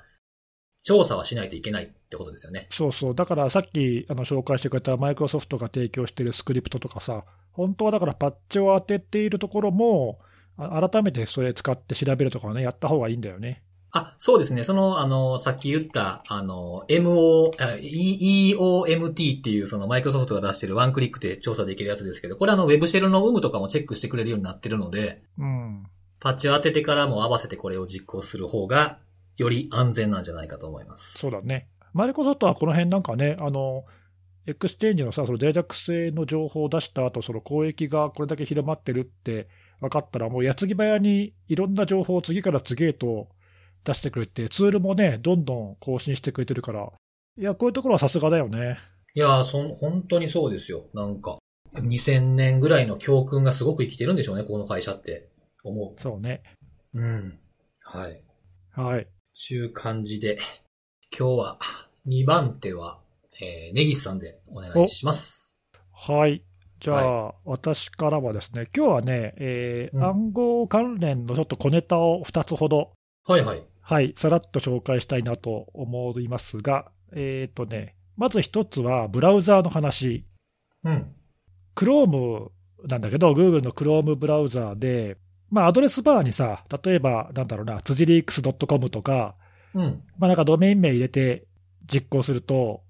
調査はしないといけないってことですよね。
そうそう。だからさっきあの紹介してくれたマイクロソフトが提供しているスクリプトとかさ、本当はだからパッチを当てているところも、改めてそれ使って調べるとかはね、やった方がいいんだよね。
あ、そうですね。その、あの、さっき言った、あの、MO、EOMT っていうそのマイクロソフトが出してるワンクリックで調査できるやつですけど、これあの、ウェブシェルの有無とかもチェックしてくれるようになってるので、
うん。
パッチを当ててからも合わせてこれを実行する方が、より安全なんじゃないかと思います。
そうだね。マイクロソフトはこの辺なんかね、あの、エクスチェンジのさ、その脆弱性の情報を出した後、その攻撃がこれだけ広まってるって分かったら、もう矢継ぎ早にいろんな情報を次から次へと出してくれて、ツールもね、どんどん更新してくれてるから、いや、こういうところはさすがだよね。
いやそ、本当にそうですよ。なんか、2000年ぐらいの教訓がすごく生きてるんでしょうね、この会社って思
う。そうね。
うん。はい。
はい。
ちゅう感じで、今日は2番手はえー、ネギスさんでお願いします。
はい。じゃあ、はい、私からはですね、今日はね、えー、うん、暗号関連のちょっと小ネタを2つほど、
はいはい。
はい、さらっと紹介したいなと思いますが、えっ、ー、とね、まず1つはブラウザーの話。
うん。
Chrome なんだけど、Google の Chrome ブラウザーで、まあ、アドレスバーにさ、例えば、なんだろうな、辻リークス .com とか、
うん。
まあ、なんかドメイン名入れて実行すると、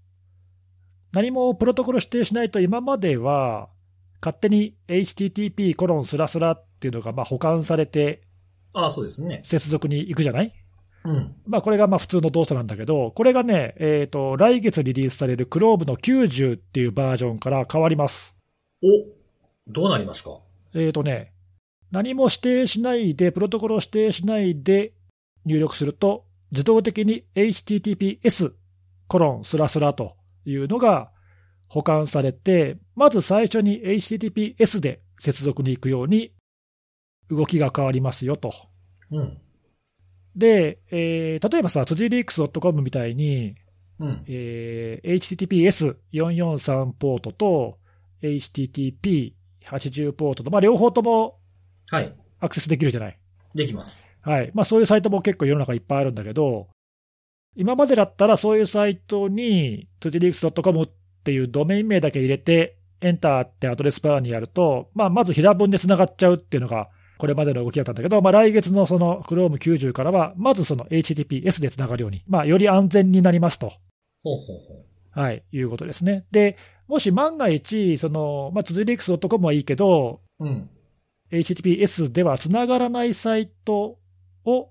何もプロトコル指定しないと、今までは勝手に HTTP コロンスラスラっていうのがまあ保管されて、
ああ、そうですね。
接続に行くじゃない？
うん。
まあこれがまあ普通の動作なんだけど、これがね、えっ、ー、と、来月リリースされる Chrome の90っていうバージョンから変わります。
おどうなりますか？
えっ、ー、とね、何も指定しないで、プロトコルを指定しないで入力すると、自動的に HTTPS コロンスラスラというのが保管されて、まず最初に HTTPS で接続に行くように動きが変わりますよと。
うん、
で、えー、例えばさ、辻リークス .com みたいに、
うん
えー、HTTPS443 ポートと HTTP80 ポートと、まあ、両方ともアクセスできるじゃない。
できます。
はいまあ、そういうサイトも結構世の中いっぱいあるんだけど、今までだったらそういうサイトに、t o d i l e a k s c o m っていうドメイン名だけ入れて、エンターってアドレスバーにやると、まあ、まず平文で繋がっちゃうっていうのが、これまでの動きだったんだけど、まあ、来月のその Chrome90 からは、まずその HTTPS で繋がるように、まあ、より安全になりますと。
ほうほうほ
う。はい、いうことですね。で、もし万が一、その、まあ、つづり X.com はいいけど、
うん。
HTTPS ではつながらないサイトを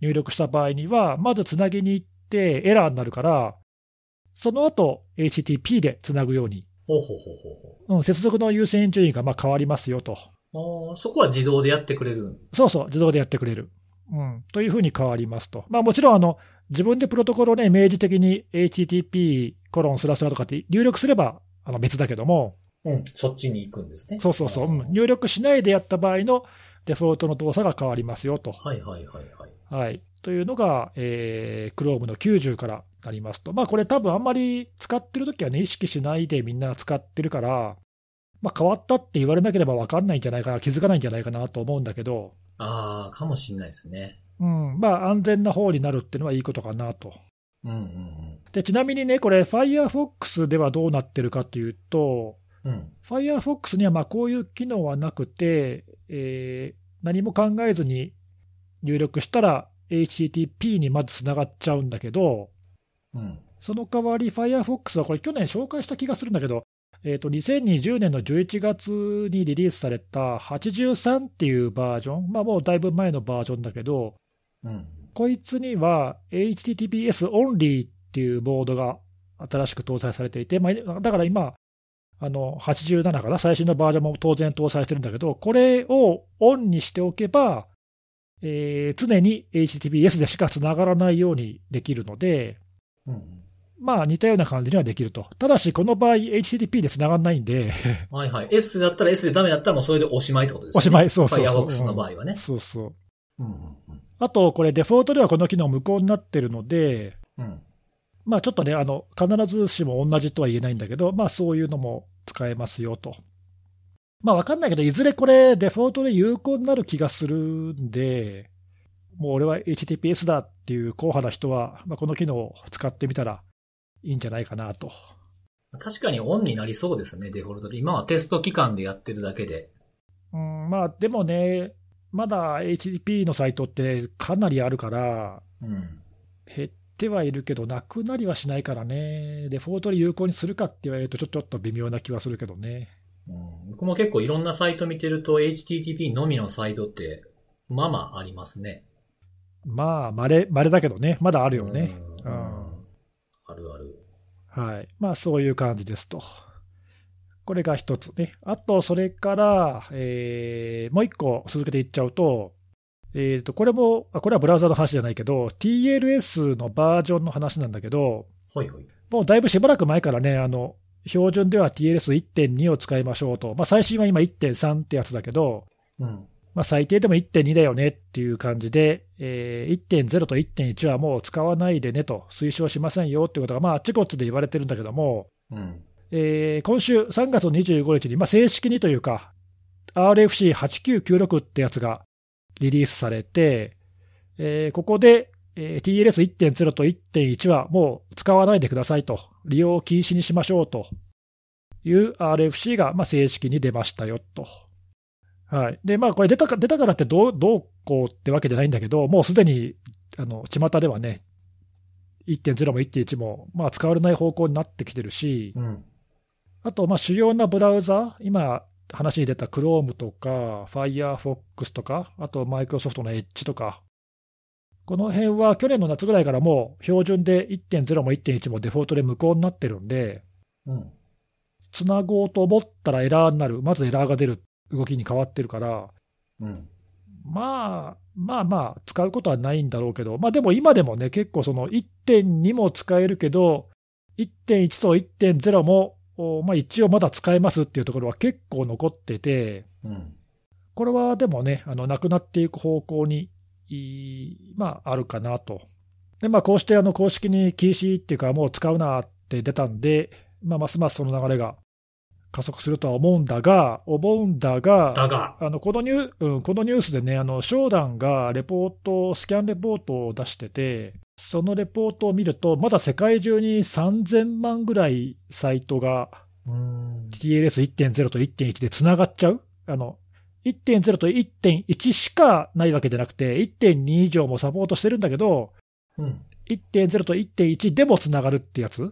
入力した場合には、まずつなぎに行ってエラーになるから、その後 HTTP でつなぐように、
ほうほうほうほう
うん、接続の優先順位がまあ変わりますよと。
あーそこは自動でやってくれる。
そうそう、自動でやってくれる。うん、というふうに変わりますと。まあ、もちろんあの、自分でプロトコルをね、明示的に HTTP コロンスラスラとかって入力すればあの別だけども、
うん。そっちに行くんですね。
そうそうそう、うん入力しないでやった場合のデフォルトの動作が変わりますよと。
はいはいはいはい。
はい。というのが、えー、Chrome の90からなりますと。まあ、これ多分あんまり使ってるときはね、意識しないでみんな使ってるから、まあ、変わったって言われなければ分かんないんじゃないかな、気づかないんじゃないかなと思うんだけど、
ああ、かもしんないですね。
うん、まあ、安全な方になるっていうのはいいことかなと。
うんうん
で、ちなみにね、これ、Firefox ではどうなってるかというと、
うん。うん。
Firefox にはまあこういう機能はなくて、えー何も考えずに入力したら HTTP にまずつながっちゃうんだけど、
うん。
その代わり Firefox はこれ去年紹介した気がするんだけど、えー、と2020年の11月にリリースされた83っていうバージョン、まあもうだいぶ前のバージョンだけど、
うん。
こいつには HTTPS オンリーっていうボードが新しく搭載されていて、まあ、だから今、あの87かな、最新のバージョンも当然搭載してるんだけど、これをオンにしておけば、えー常に HTTPS でしかつながらないようにできるので、
うん。
まあ似たような感じにはできると。ただし、この場合、HTTP でつながらないんで、
はいはい。S だったら S でダメだったらもうそれでおしまいってことですね。
おしまい、そうそうそう。
Firefox の場合はね。
そうそう。
うんうん
あと、これ、デフォルトではこの機能無効になってるので、
うん。うん。
まあちょっとね、あの必ずしも同じとは言えないんだけど、まあそういうのも使えますよと。まあわかんないけど、いずれこれ、デフォルトで有効になる気がするんで、もう俺は HTTPS だっていう硬派な人は、まあ、この機能を使ってみたらいいんじゃないかなと。
確かにオンになりそうですね、デフォルトで。今はテスト期間でやってるだけで。
うん、まあでもね、まだ HTTP のサイトってかなりあるから、
うん。
減ってはいるけど、なくなりはしないからね、デフォルトで有効にするかって言われると、ちょちょっと微妙な気はするけどね。
うん、僕も結構いろんなサイト見てると HTTP のみのサイトって、まあまあありますね。
まあ、まれ、まれだけどね、まだあるよね。
う。
うんん
あるある。
はい。まあ、そういう感じですと。これが一つね。あと、それから、えーもう一個続けていっちゃうと、えっ、と、これも、あこれはブラウザの話じゃないけど、TLS のバージョンの話なんだけど、
ほいほい。
もうだいぶしばらく前からね、あの、標準では TLS1.2 を使いましょうと。まあ、最新は今1.3ってやつだけど、
うん。
まあ、最低でも1.2だよねっていう感じで、えー1.0と1.1はもう使わないでねと、推奨しませんよっていうことが、まあ、あっちこっちで言われてるんだけども、
うん。
えー今週3月25日に、まあ、正式にというか、RFC8996 ってやつがリリースされて、えーここで、えー TLS1.0 と1.1はもう使わないでくださいと、利用禁止にしましょうという RFC がまあ正式に出ましたよと。はい。で、まあ、これ出たか出たからってどうどうこうってわけじゃないんだけど、もうすでに、あの、巷ではね、1.0も1.1も、まあ、使われない方向になってきてるし、
うん。
あと、まあ、主要なブラウザ、今、話に出た Chrome とか、Firefox とか、あと、マイクロソフトの Edge とか、この辺は去年の夏ぐらいからもう標準で1.0も1.1もデフォルトで無効になってるんで、
うん。
つなごうと思ったらエラーになる、まずエラーが出る動きに変わってるから、
うん。
まあ、まあまあ、使うことはないんだろうけど、まあでも今でもね、結構その1.2も使えるけど、1.1と1.0も、おまあ一応まだ使えますっていうところは結構残ってて、
うん。
これはでもね、あの、なくなっていく方向に、まあ、あるかなと。で、まあ、こうしてあの、公式に禁止っていうか、もう使うなって出たんで、まあ、ますますその流れが加速するとは思うんだが、思うんだが、
だが、
あのこのニュー、うん、このニュースでね、あの商談がレポート、スキャンレポートを出してて、そのレポートを見ると、まだ世界中に3000万ぐらいサイトが
うん。
TLS1.0 と1.1でつながっちゃうあの1.0と1.1しかないわけじゃなくて、1.2以上もサポートしてるんだけど、
うん。
1.0と1.1でもつながるってやつ？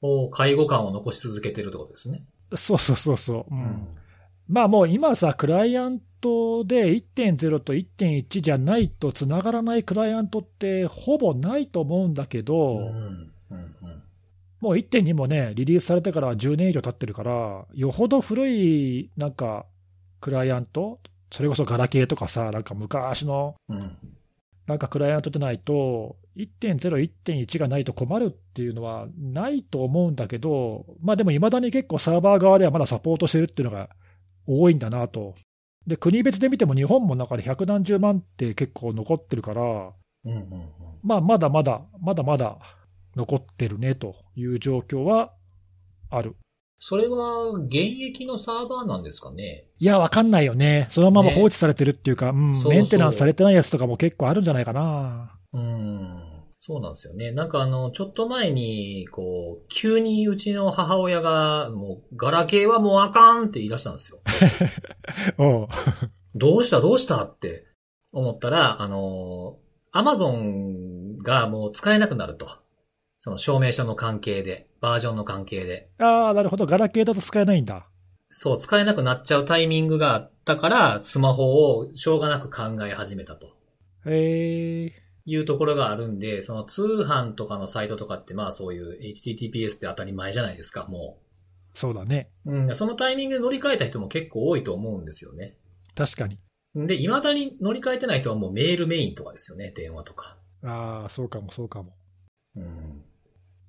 お介護感を残し続けてるってことですね。
そうそうそうそう。う
うん
まあもう今さ、クライアントで1.0と1.1じゃないと繋がらないクライアントってほぼないと思うんだけど、
うん。うん。うん。
もう1.2もね、リリースされてから10年以上経ってるから、よほど古いなんかクライアント、それこそガラケーとかさ、なんか昔の
うん。
なんかクライアントじゃないと、1.0、1.1がないと困るっていうのはないと思うんだけど、まあでもいまだに結構サーバー側ではまだサポートしてるっていうのが多いんだなと。で、国別で見ても日本も中で百何十万って結構残ってるから、
うん。うん。
まあまだまだ、まだまだ残ってるねという状況はある。
それは、現役のサーバーなんですかね？
いや、わかんないよね。そのまま
ね
放置されてるっていうか、うん、
そうそう
メンテナンスされてないやつとかも結構あるんじゃないかな。
うん。そうなんですよね。なんかあの、ちょっと前に、こう、急にうちの母親が、もう、ガラケーはもうあかんって言い出したんですよ。
おう
どうしたどうしたって思ったら、あの、アマゾンがもう使えなくなると。その証明書の関係で、バージョンの関係で。
ああ、なるほど。ガラケーだと使えないんだ。
そう、使えなくなっちゃうタイミングがあったから、スマホをしょうがなく考え始めたと。
へえ。
いうところがあるんで、その通販とかのサイトとかってまあそういう HTTPS って当たり前じゃないですか、も
そうだね。
う。うん、そのタイミングで乗り換えた人も結構多いと思うんですよね。
確かに。
で、未だに乗り換えてない人はもうメールメインとかですよね、電話とか。
ああ、そうかも、そうかも。
うん。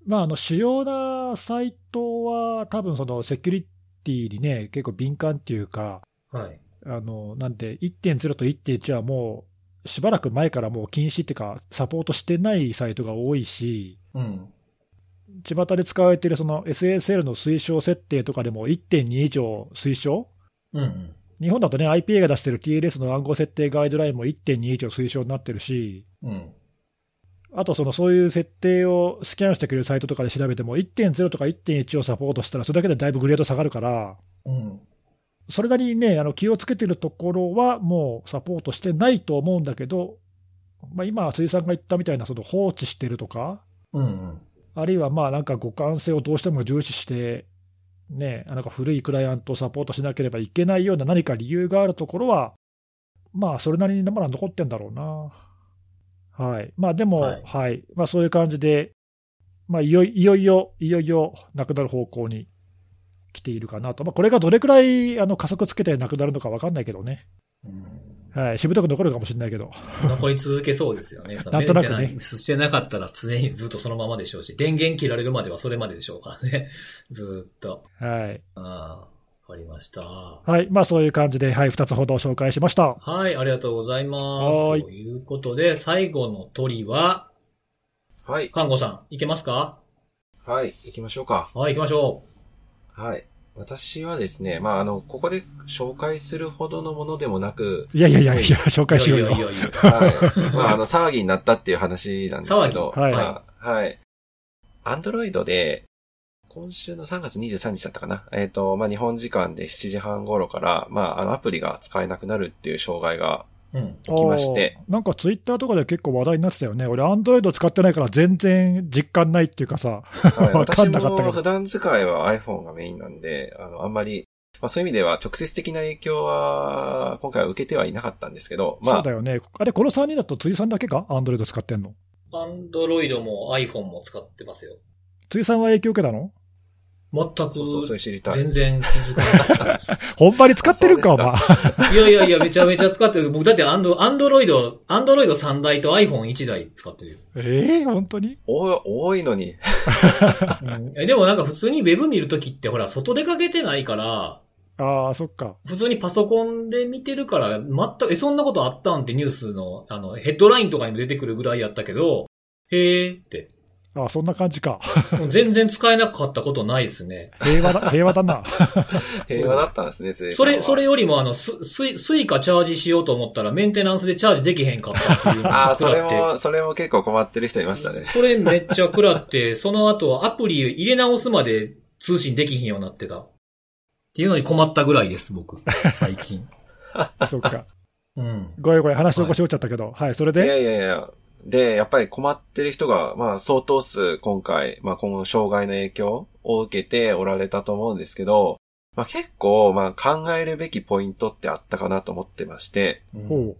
まあ、あの、主要なサイトは、多分そのセキュリティにね、結構敏感っていうか、
はい。
あの、なんで、1.0と1.1はもう、しばらく前からもう禁止っていうか、サポートしてないサイトが多いし、
うん。
巷で使われているその SSL の推奨設定とかでも1.2以上推奨
うんうん。
日本だとね、IPA が出してる TLS の暗号設定ガイドラインも1.2以上推奨になってるし、
うん。
あとそのそういう設定をスキャンしてくれるサイトとかで調べても、1.0とか1.1をサポートしたら、それだけでだいぶグレード下がるから、
うん。
それなりにね、あの気をつけてるところはもうサポートしてないと思うんだけど、まあ、今、辻さんが言ったみたいな、その放置してるとか、
うんうん。
あるいはまあなんか互換性をどうしても重視して、ね、なんか古いクライアントをサポートしなければいけないような何か理由があるところは、まあそれなりにまだ残ってんだろうな。はい。まあでも、
は
はいい。まあそういう感じで、まあいよいいよいよ、いよいよなくなる方向に来ているかなと。まあこれがどれくらいあの加速つけてなくなるのかわかんないけどね。
うん
はい。しぶとく残るかもしれないけど。
残り続けそうですよね。
なんとなくね
してなかったら常にずっとそのままでしょうし、電源切られるまではそれまででしょうからね。ずーっと。
はい。
ああ、わかりました。
はい。まあそういう感じで、はい。二つほど紹介しました。
はい、ありがとうございます。
はーい
ということで、最後の鳥は、
はい。
看護さん、いけますか？
はい。行きましょうか。
はい、行きましょ
はい。私はですね、まあ、あの、ここで紹介するほどのものでもなく、
いやいやいやいや、紹
う。
介しようよ。
いやいやいやいや
はい。まあ、あの、騒ぎになったっていう話なんですけど、
騒ぎはい
まあ、はい。アンドロイドで、今週の3月23日だったかな。えっ、と、まあ、日本時間で7時半頃から、まあ、あの、アプリが使えなくなるっていう障害が
うん。
起きまして、
あーなんかツイッターとかで結構話題になってたよね。俺、アンドロイド使ってないから全然実感ないっていうかさ。
はい、
わか
私
んなかったけど
も普段使いは iPhone がメインなんで、あの、あんまり、まあそういう意味では直接的な影響は、今回は受けてはいなかったんですけど、まあ
そうだ、よね。あれ、この3人だと辻さんだけかアンドロイド使ってんの？
アンドロイドも iPhone も使ってますよ。
辻さんは影響受けたの？
全く、
そうそう、それ知りたい。
全然気づかなかったです。
ほんまに使ってるんか、お前。
いやいやいや、めちゃめちゃ使ってる。僕だってアンド、アンドロイド、アンドロイド3台と iPhone1 台使ってるよ。
ええ本当に？
多い多いのに。
うんえでもなんか普通にウェブ見るときってほら、外出かけてないから、
ああ、そっか。
普通にパソコンで見てるから、全く、え、そんなことあったん？ってニュースの、あの、ヘッドラインとかにも出てくるぐらいやったけど、へーって。
ああ、そんな感じか。
全然使えなかったことないですね。
平和だ、平和だな。
平和だったんですね、随
それ、それよりもあの、ス、スイ、スイカチャージしようと思ったらメンテナンスでチャージできへんかったっていうの
ああ、それも、それも結構困ってる人いましたね。
それめっちゃ食らって、その後アプリ入れ直すまで通信できひんようになってた。っていうのに困ったぐらいです、僕。最近。
そっか。
うん。
ごめんごめん、話の腰折っちゃったけど。はい、それ
いや
で
いやいや。で、やっぱり困ってる人が、まあ相当数今回、まあ今後障害の影響を受けておられたと思うんですけど、まあ結構、まあ考えるべきポイントってあったかなと思ってまして、
うん
ほ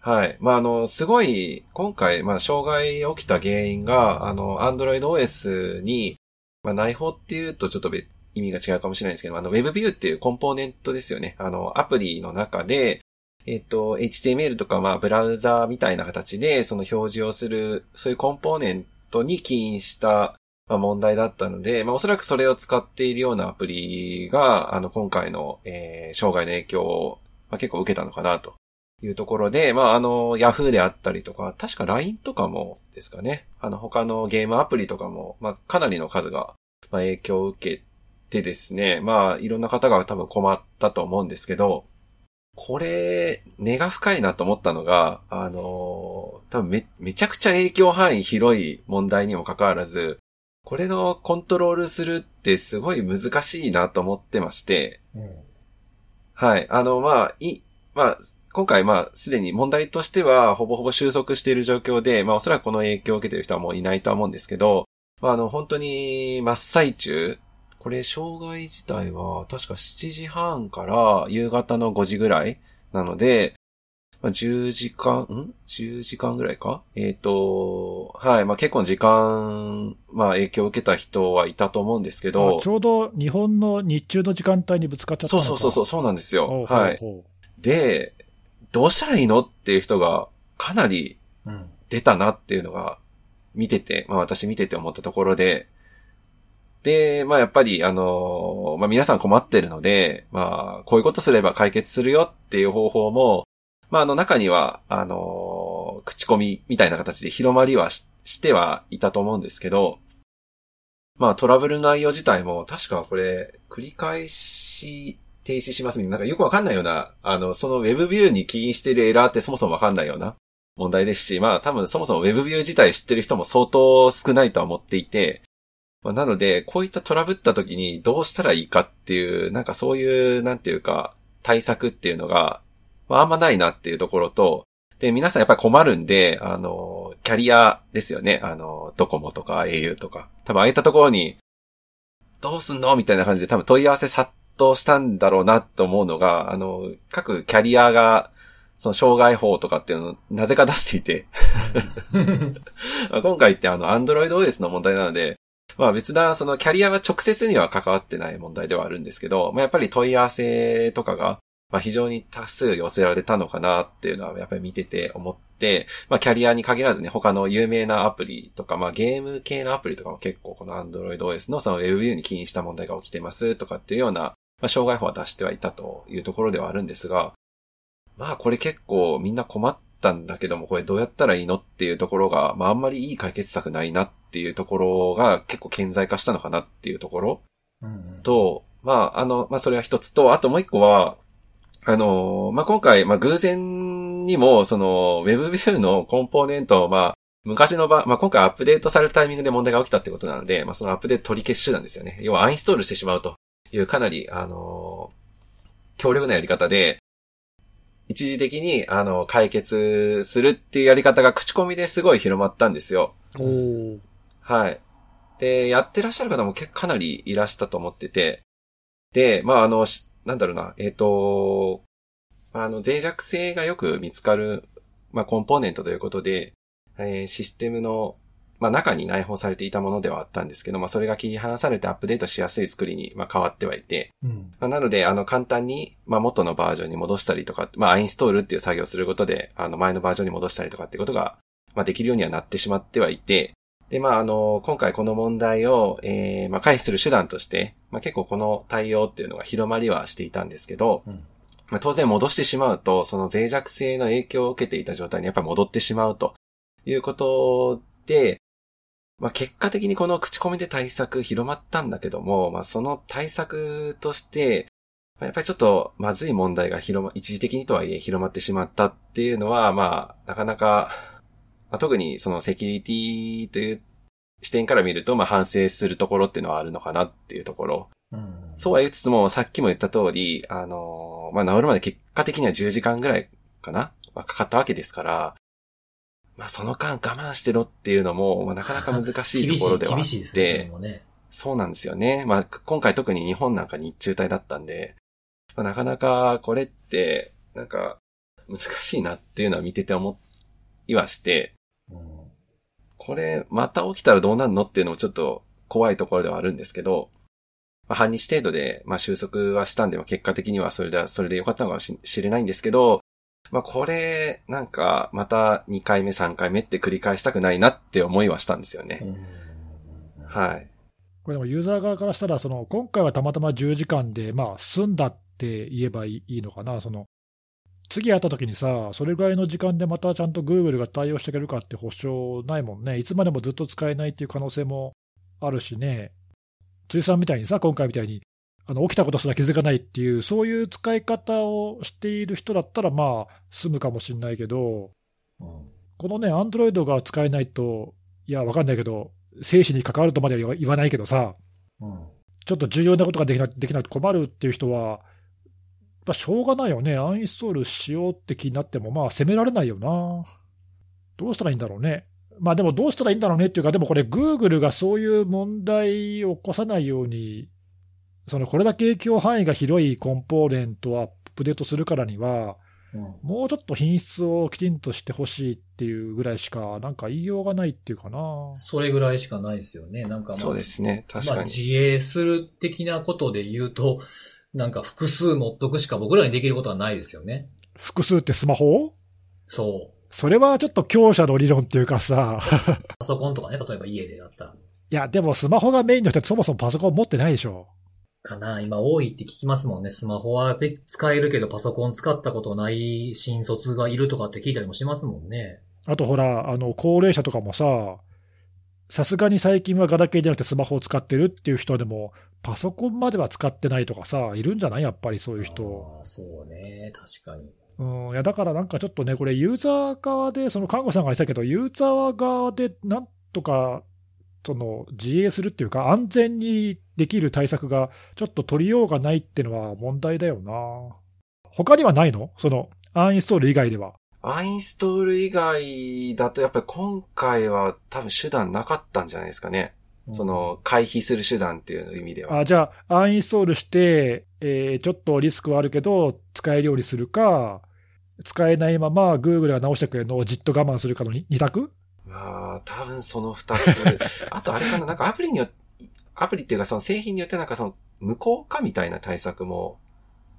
はい。まああの、すごい、今回、まあ障害起きた原因が、あの、Android OS に、まあ内包っていうとちょっと別意味が違うかもしれないんですけど、あの、WebView っていうコンポーネントですよね。あの、アプリの中で、えっと、HTML とか、まあ、ブラウザーみたいな形で、その表示をする、そういうコンポーネントに起因した、まあ、問題だったので、まあ、おそらくそれを使っているようなアプリが、あの、今回の、えー障害の影響を、まあ、結構受けたのかな、というところで、まあ、あの、Yahoo であったりとか、確か LINE とかもですかね。あの、他のゲームアプリとかも、まあ、かなりの数が、まあ、影響を受けてですね、まあ、いろんな方が多分困ったと思うんですけど、これ、根が深いなと思ったのが、あのー多分め、めちゃくちゃ影響範囲広い問題にもかかわらず、これのコントロールするってすごい難しいなと思ってまして、
うん
はい。あの、まあ、い、まあ、今回、まあ、すでに問題としては、ほぼほぼ収束している状況で、まあ、おそらくこの影響を受けている人はもういないとは思うんですけど、まあ、あの、本当に、真っ最中、これ、障害自体は、確か7時半から夕方の5時ぐらいなので、まあ、10時間、ん ?10 時間ぐらいか？えっ、と、はい。まあ、結構時間、まあ、影響を受けた人はいたと思うんですけ
う。
ど
あ、ちょうど日本の日中の時間帯にぶつかっちゃった
そ
のか
うそうそうそう、そうなんですよ。はい。で、どうしたらいいのっていう人がかなり
うん。
出たなっていうのが見てて、まあ私見てて思ったところで、で、まあやっぱりあの、まあ皆さん困ってるので、まあこういうことすれば解決するよっていう方法も、まああの中には、あの、口コミみたいな形で広まりはしてはいたと思うんですけど、まあトラブル内容自体も確かこれ繰り返し停止しますみたいな、なんかよくわかんないような、あの、その Web ビューに起因しているエラーってそもそもわかんないような問題ですし、まあ多分そもそも Web ビュー自体知ってる人も相当少ないとは思っていて、まあ、なので、こういったトラブった時にどうしたらいいかっていう、なんかそういう、なんていうか、対策っていうのが、まああんまないなっていうところと、で、皆さんやっぱり困るんで、あの、キャリアですよね。あの、ドコモとか au とか。多分ああいったところに、どうすんのみたいな感じで多分問い合わせ殺到したんだろうなと思うのが、あの、各キャリアが、その障害法とかっていうのをなぜか出していて、まあ今回ってあの、Android OS の問題なので、まあ別な、そのキャリアは直接には関わってない問題ではあるんですけど、まあやっぱり問い合わせとかが、まあ非常に多数寄せられたのかなっていうのはやっぱり見てて思って、まあキャリアに限らずね、他の有名なアプリとか、まあゲーム系のアプリとかも結構この Android OS のその WebView に起因した問題が起きてますとかっていうような、まあ障害法は出してはいたというところではあるんですが、まあこれ結構みんな困ったんだけども、これどうやったらいいのっていうところが、まああんまりいい解決策ないなっていうところが結構顕在化したのかなっていうところ
うん
と、まああの、まあそれは一つと、あともう一個は、あの、まあ今回、まあ偶然にも、その WebView のコンポーネントを、まあ昔の場、まあ今回アップデートされるタイミングで問題が起きたってことなので、まあそのアップデート取り消し手段ですよね。要はアンインストールしてしまうというかなり、あの、強力なやり方で、一時的に、あの、解決するっていうやり方が口コミですごい広まったんですよ。はい。で、やってらっしゃる方も結構かなりいらしたと思ってて、で、まあ、あの、しなんだろうな、えっ、と、あの、脆弱性がよく見つかる、まあ、コンポーネントということで、えーシステムの、まあ、中に内包されていたものではあったんですけど、まあ、それが切り離されてアップデートしやすい作りに、まあ、変わってはいて、
うん。
まあ、なので、あの、簡単に、まあ、元のバージョンに戻したりとか、まあ、アインストールっていう作業をすることで、あの、前のバージョンに戻したりとかってことが、まあ、できるようにはなってしまってはいて、で、まあ、あの、今回この問題を、えー、まあ、回避する手段として、まあ、結構この対応っていうのが広まりはしていたんですけど、
うん。
まあ、当然戻してしまうと、その脆弱性の影響を受けていた状態にやっぱり戻ってしまうということで、まあ、結果的にこの口コミで対策広まったんだけども、まあ、その対策として、まあやっぱりちょっとまずい問題が広ま、一時的にとはいえ広まってしまったっていうのは、まあ、なかなか、まあ、特にそのセキュリティという視点から見ると、まあ、反省するところっていうのはあるのかなっていうところ。
うん。
そうは言いつつも、さっきも言った通り、あのーまあ、治るまで結果的には10時間ぐらいかな、まあ、かかったわけですから、まあ、その間我慢してろっていうのも、まあ、なかなか 難しいところではあっ
厳しいですね、そね。
そうなんですよね。まあ、今回特に日本なんか日中帯だったんで、まあ、なかなかこれって、なんか、難しいなっていうのは見てて思いはして、うん、これ、また起きたらどうなるのっていうのもちょっと怖いところではあるんですけど、まあ、半日程度で、まあ、収束はしたんで、結果的にはそれで、それで良かったのかもしれないんですけど、まあ、これ、なんか、また2回目、3回目って繰り返したくないなって思いはしたんですよね。はい。
これでもユーザー側からしたら、その、今回はたまたま10時間で、まあ、済んだって言えばいいのかな。その、次会った時にさ、それぐらいの時間でまたちゃんと Google が対応してくれるかって保証ないもんね。いつまでもずっと使えないっていう可能性もあるしね。辻さんみたいにさ、今回みたいに、あの起きたことすら気づかないっていう、そういう使い方をしている人だったら、まあ、済むかもしれないけど、うん、このね、アンドロイドが使えないと、いや、わかんないけど、生死に関わるとまでは言わないけどさ、うん、ちょっと重要なことができなできなくて困るっていう人は、まあ、しょうがないよね、アンインストールしようって気になっても、まあ、責められないよな。どうしたらいいんだろうね。まあでもどうしたらいいんだろうねっていうか、でもこれ、グーグルがそういう問題を起こさないように、そのこれだけ影響範囲が広いコンポーネントをアップデートするからには、うん、もうちょっと品質をきちんとしてほしいっていうぐらいしか、なんか言いようがないっていうかな。
それぐらいしかないですよね。なんか、まあ、
そうですね。確かに。まあ、
自衛する的なことで言うと、なんか複数持っとくしか僕らにできることはないですよね。
複数ってスマホ？
そう。
それはちょっと強者の理論っていうかさ。
パソコンとかね、例えば家でだったら。い
や、でもスマホがメインの人ってそもそもパソコン持ってないでしょ。
かな今多いって聞きますもんね。スマホは使えるけどパソコン使ったことない新卒がいるとかって聞いたりもしますもんね。
あとほら、あの、高齢者とかもさ、さすがに最近はガラケーじゃなくてスマホを使ってるっていう人でも、パソコンまでは使ってないとかさ、いるんじゃない？やっぱりそういう人。
あそうね、確かに。
うん、いやだからなんかちょっとね、これ、ユーザー側で、その看護さんが言ってたけど、ユーザー側でなんとかその自衛するっていうか、安全にできる対策がちょっと取りようがないってのは問題だよな。他にはないの？その、アンインストール以外では。
アンインストール以外だと、やっぱり今回は多分手段なかったんじゃないですかね。その、回避する手段っていう意味では。
あじゃあ、アンインストールして、えー、ちょっとリスクはあるけど、使えるようにするか、使えないまま Google が直してくれるのをじっと我慢するかの2択？
まあ、多分その2つ。あとあれかな、なんかアプリによって、アプリっていうかその製品によってなんかその無効化みたいな対策も。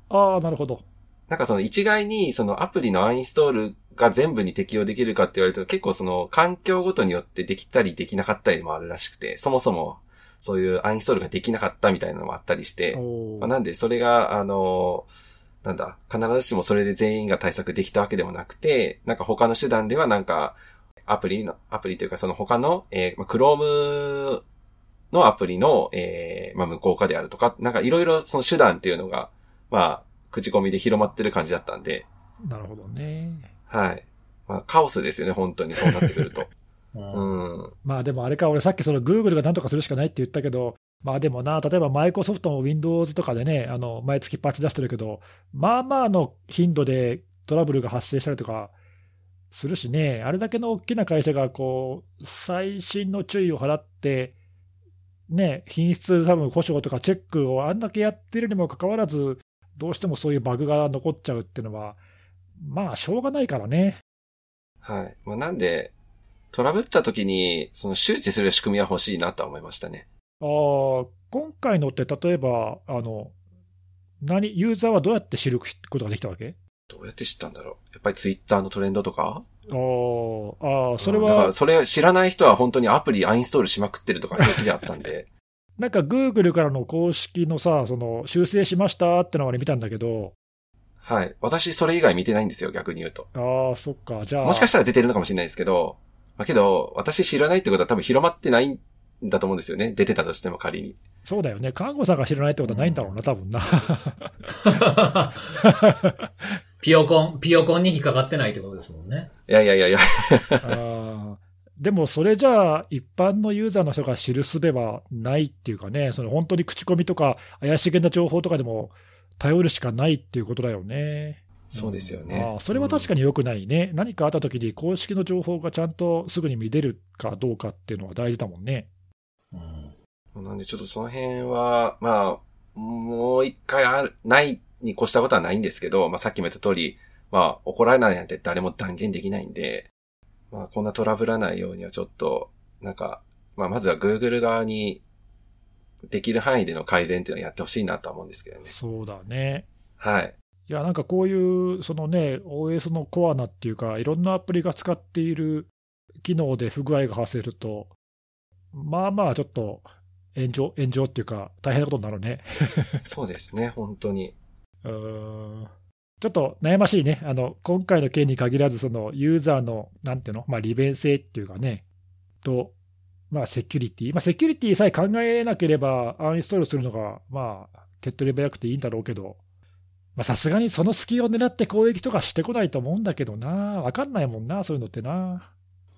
ああ、なるほど。
なんかその一概にそのアプリのアンインストールが全部に適用できるかって言われると結構その環境ごとによってできたりできなかったりもあるらしくて、そもそもそういうアンインストールができなかったみたいなのもあったりして、まあ、なんでそれが、あのーなんだ、必ずしもそれで全員が対策できたわけでもなくて、なんか他の手段ではなんか、アプリの、アプリというかその他の、えー、まあ、Chrome のアプリの、えー、まあ、無効化であるとか、なんかいろいろその手段っていうのが、まあ、口コミで広まってる感じだったんで。
なるほどね。
はい。まあ、カオスですよね、本当にそうなってくると。
うん、まあでもあれか、俺さっきその Google が何とかするしかないって言ったけど、まあでもな、例えばマイクロソフトも Windows とかでね、あの毎月パッチ出してるけど、まあまあの頻度でトラブルが発生したりとかするしね、あれだけの大きな会社がこう最新の注意を払って、ね、品質多分保証とかチェックをあんだけやってるにもかかわらず、どうしてもそういうバグが残っちゃうっていうのは、まあしょうがないからね。
はい。まあ、なんで、トラブった時に、その周知する仕組みは欲しいなとは思いましたね。
ああ、今回のって例えば、あの、何、ユーザーはどうやって知ることができたわけ？
どうやって知ったんだろうやっぱりツイッターのトレンドとか？
ああ、それは、うん、
だからそれ知らない人は本当にアプリアインストールしまくってるとか平気であったんで。
なんかグーグルからの公式のさ、その修正しましたってのは見たんだけど。
はい。私それ以外見てないんですよ、逆に言うと。
ああ、そっか。じゃあ。
もしかしたら出てるのかもしれないですけど、まあ、けど、私知らないってことは多分広まってないんだと思うんですよね。出てたとしても仮に。
そうだよね。看護さんが知らないってことはないんだろうな、多分な。
ピオコン、ピオコンに引っかかってないってことですもんね。
いやいやいやいや。
あでもそれじゃあ、一般のユーザーの人が知るすべはないっていうかね、その本当に口コミとか、怪しげな情報とかでも頼るしかないっていうことだよね。
そうですよね。
あそれは確かに良くないね、うん、何かあった時に公式の情報がちゃんとすぐに見れるかどうかっていうのは大事だもんね。
うんなんでちょっとその辺は、まあ、もう一回ある、ないに越したことはないんですけど、まあさっきも言った通り、まあ怒られないなんて誰も断言できないんで、まあこんなトラブらないようにはちょっと、なんか、まあまずは Google 側にできる範囲での改善っていうのはやってほしいなとは思うんですけどね。
そうだね。
はい。
いや、なんかこういう、そのね、OS のコアなっていうか、いろんなアプリが使っている機能で不具合が発生すると、まあまあちょっと炎上、炎上っていうか、大変なことになるね。
そうですね、本当に。
うーんちょっと悩ましいね。あの、今回の件に限らず、そのユーザーの、なんていうの、まあ利便性っていうかね、と、まあセキュリティ。まあセキュリティさえ考えなければ、アンインストールするのが、まあ、手っ取り早くていいんだろうけど、まあさすがにその隙を狙って攻撃とかしてこないと思うんだけどな。わかんないもんな、そういうのってな。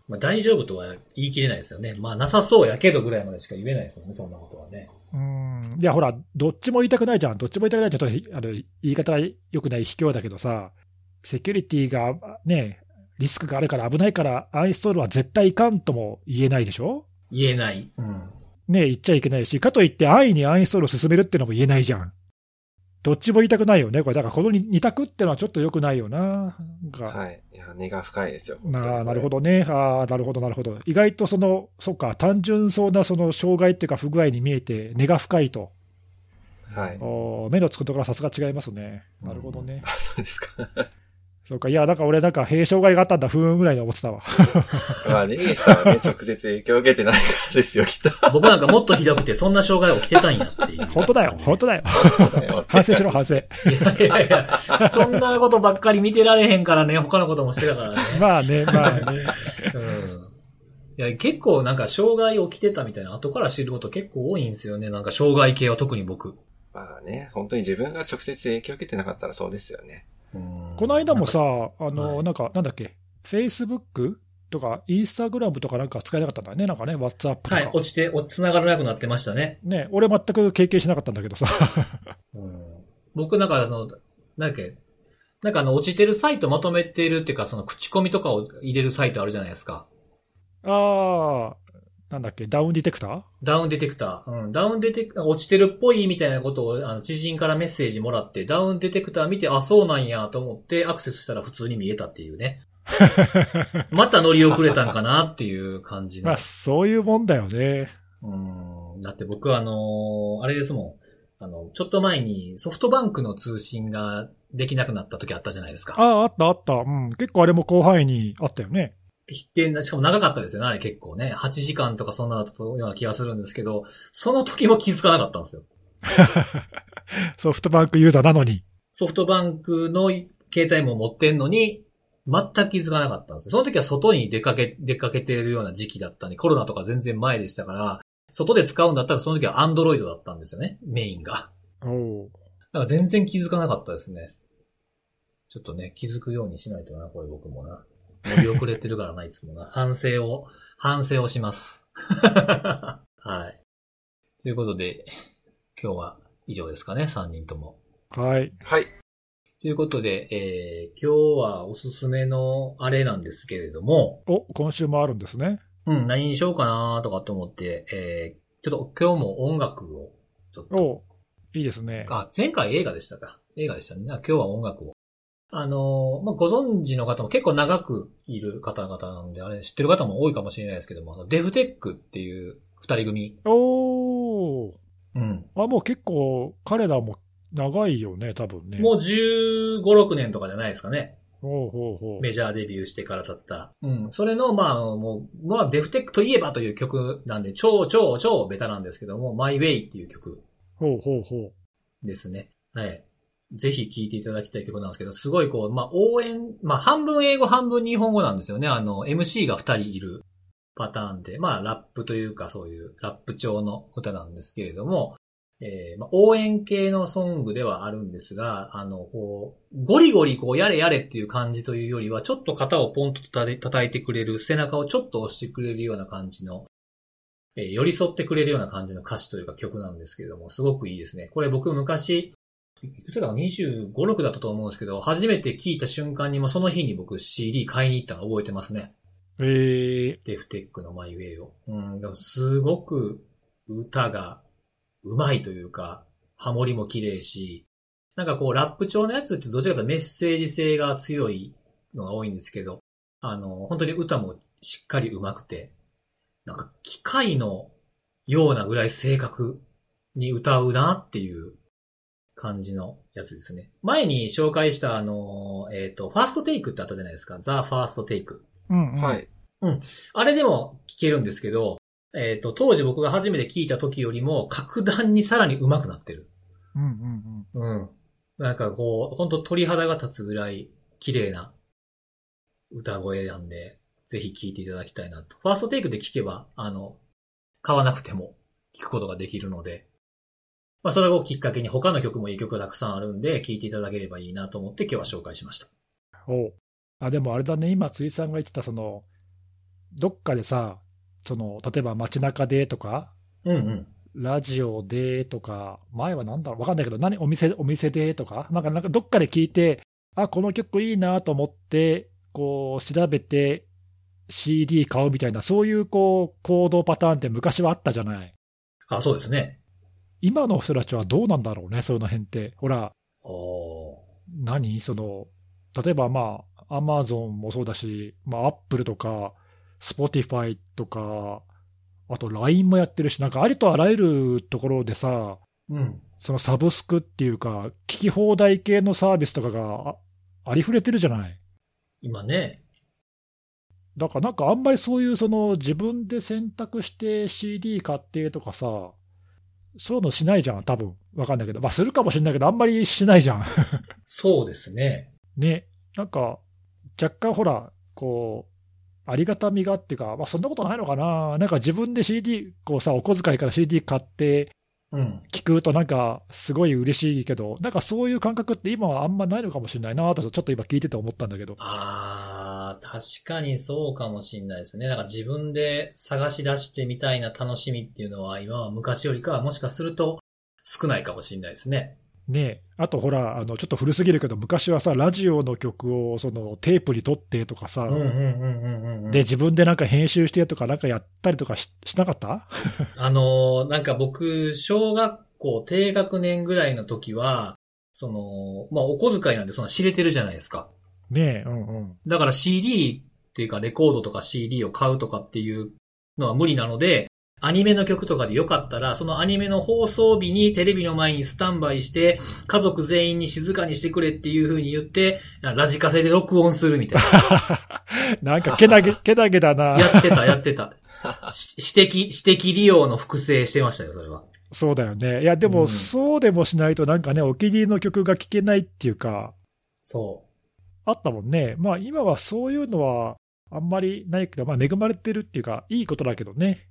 まあ大丈夫とは言い切れないですよね。まあなさそうやけどぐらいまでしか言えないですよね、そんなことはね。
うん。いや、ほら、どっちも言いたくないじゃん。どっちも言いたくないちょっと、あの、言い方が良くない卑怯だけどさ、セキュリティがね、リスクがあるから危ないから、アンインストールは絶対いかんとも言えないでしょ？
言えない。うん。
ね言っちゃいけないし、かといって安易にアンインストールを進めるってのも言えないじゃん。どっちも言いたくないよね。これ、だからこの二択ってのはちょっと良くないよな。
はい。いや、根が深いですよ。
なあなるほ
ど。
どね。ああ、なるほど、なるほど。意外とその、そっか、単純そうなその障害っていうか不具合に見えて、根が深いと。
はい。
おー目のつくところはさすが違いますね。なるほどね。
あ、そうですか。
そうか、いや、だから俺なんか、閉障害があったんだ、ふーんぐらいに思ってたわ。
まあ、レイさんはね、直接影響を受けてないからですよ、きっと。
僕なんかもっとひどくて、そんな障害起きてたんやっていう。
本当だよ、本当だよ。反省しろ、反省。
いやいやいや、そんなことばっかり見てられへんからね、他のこともしてたからね。
まあね、まあね。
うん。いや、結構なんか障害起きてたみたいな、後から知ること結構多いんですよね。なんか障害系は特に僕。
まあね、本当に自分が直接影響を受けてなかったらそうですよね。
うん
この間もさ、あの、
はい
なんか、なんだっけ、Facebook とか、インスタグラムとかなんか使えなかったんだよね、なんかね、WhatsApp とか。
はい、落ちて、お繋がらなくなってましたね。
ね、俺全く経験しなかったんだけどさ。
うん。僕なんかあの、なんだっけ、なんかあの、落ちてるサイトまとめてるっていうか、その口コミとかを入れるサイトあるじゃないですか。
ああ、なんだっけ、ダウンディテクター？
ダウンディテクター。うん。ダウンディテクター、落ちてるっぽいみたいなことを、あの、知人からメッセージもらって、ダウンディテクター見て、あ、そうなんやと思って、アクセスしたら普通に見えたっていうね。また乗り遅れたんかなっていう感じの
まあ、。そういうもんだよね。
うん。だって僕はあのーあれですもん。あの、ちょっと前にソフトバンクの通信ができなくなった時あったじゃないですか。
ああ、あったあった。うん。結構あれも広範囲にあったよね。
で、しかも長かったですよね、あれ結構ね。8時間とかそんなだったような気がするんですけど、その時も気づかなかったんですよ。
ソフトバンクユーザーなのに。
ソフトバンクの携帯も持ってんのに、全く気づかなかったんですよ。その時は外に出かけ、出かけてるような時期だったんで、コロナとか全然前でしたから、外で使うんだったらその時はアンドロイドだったんですよね、メインが。
おお
だから全然気づかなかったですね。ちょっとね、気づくようにしないとな、これ僕もな。乗り遅れてるからな、いつもな。反省を、反省をします。はい。ということで、今日は以上ですかね、3人とも。
はい。
はい。
ということで、えー、今日はおすすめのあれなんですけれども、
お、今週もあるんですね。
うん、何にしようかなとかと思って、えー、ちょっと今日も音楽を、ちょっと
おいいですね。
あ、前回映画でしたか。映画でしたね。今日は音楽を。あのーまあ、ご存知の方も結構長くいる方々なんで、あれ知ってる方も多いかもしれないですけども、あのデフテックっていう二人組。
おお
うん。
あ、もう結構彼らも長いよね、多分ね。
もう15、6年とかじゃないですかね。
ほうほうほう。
メジャーデビューしてから経った。うん。それの、まあ、もう、まあ、デフテックといえばという曲なんで、超超超ベタなんですけども、マイウェイっていう曲
ほうほうほ
ですね。はい。ぜひ聴いていただきたい曲なんですけど、すごいこう、まあ、応援、まあ、半分英語、半分日本語なんですよね。あの、MC が二人いるパターンで、まあ、ラップというか、そういうラップ調の歌なんですけれども、えーまあ、応援系のソングではあるんですが、あの、こう、ゴリゴリこう、やれやれっていう感じというよりは、ちょっと肩をポンと叩いてくれる、背中をちょっと押してくれるような感じの、えー寄り添ってくれるような感じの歌詞というか曲なんですけれども、すごくいいですね。これ僕昔、いくつだか25、6だったと思うんですけど、初めて聴いた瞬間にもその日に僕 CD 買いに行ったの覚えてますね。
う。え
デフテックのマイウェイを。うん、でもすごく歌が上手いというか、ハモリも綺麗し、なんかこう、ラップ調のやつってどちらかというとメッセージ性が強いのが多いんですけど、あの、本当に歌もしっかり上手くて、なんか機械のようなぐらい正確に歌うなっていう感じのやつですね。前に紹介したあの、えっ、と、ファーストテイクってあったじゃないですか。ザ・ファーストテイク。
うん、うん。
はい。
あれでも聞けるんですけど、えっ、と、当時僕が初めて聞いた時よりも格段にさらに上手くなってる。
うんうんうん。
うん。なんかこう、ほんと鳥肌が立つぐらい綺麗な歌声なんで、ぜひ聴いていただきたいなと。ファーストテイクで聴けば、あの、買わなくても聴くことができるので、まあそれをきっかけに他の曲もいい曲がたくさんあるんで、聴いていただければいいなと思って今日は紹介しました。
おうあでもあれだね、今、辻さんが言ってた、その、どっかでさ、その、例えば街中でとか、
うんうん。
ラジオでとか、前はなんだろう、わかんないけど、何、お店、お店でとか、なんか、なんかどっかで聞いて、あ、この曲いいなと思って、こう、調べて、CD 買うみたいな、そういう、こう、行動パターンって昔はあったじゃない。
あ、そうですね。
今の人たちはどうなんだろうね、その辺って。ほら、何？その、例えばまあ、アマゾンもそうだし、まあ、アップルとか、Spotify とか、あと LINE もやってるし、なんかありとあらゆるところでさ、
うん。
そのサブスクっていうか、聞き放題系のサービスとかがあありふれてるじゃない。
今ね。
だからなんかあんまりそういうその自分で選択して CD 買ってとかさ、そういうのしないじゃん、多分わかんないけど。まあするかもしれないけど、あんまりしないじゃん。
そうですね。
ね、なんか、若干ほら、こう、ありがたみがっていうか、まあ、そんなことないのかな、なんか自分で CD、こうさ、お小遣いから CD 買って
うん。
聞くと、なんかすごい嬉しいけど、なんかそういう感覚って今はあんまないのかもしれないなと、ちょっと今聞いてて思ったんだけど。
ああ、確かにそうかもしれないですね。なんか自分で探し出してみたいな楽しみっていうのは今は昔よりかはもしかすると少ないかもしれないですね。
ねあとほら、あのちょっと古すぎるけど、昔はさ、ラジオの曲をそのテープに取ってとかさ。で、自分でなんか編集してとか、なんかやったりとかししなかった？
あのーなんか僕、小学校低学年ぐらいの時は、その、まあお小遣いなんでそんな知れてるじゃないですか。
ねえ、うんうん。
だから CD っていうかレコードとか CD を買うとかっていうのは無理なので、アニメの曲とかでよかったら、そのアニメの放送日にテレビの前にスタンバイして、家族全員に静かにしてくれっていう風に言って、ラジカセで録音するみたい
な んかけなげ、けなげだな
な。。やってた、やってた。し指摘、指摘利用の複製してましたよ、それは。
そうだよね。いや、でも、
うん
そうでもしないと、なんかね、お気に入りの曲が聴けないっていうか、
そ
あったもんね。まあ、今はそういうのはあんまりないけど、まあ、恵まれてるっていうか、いいことだけどね。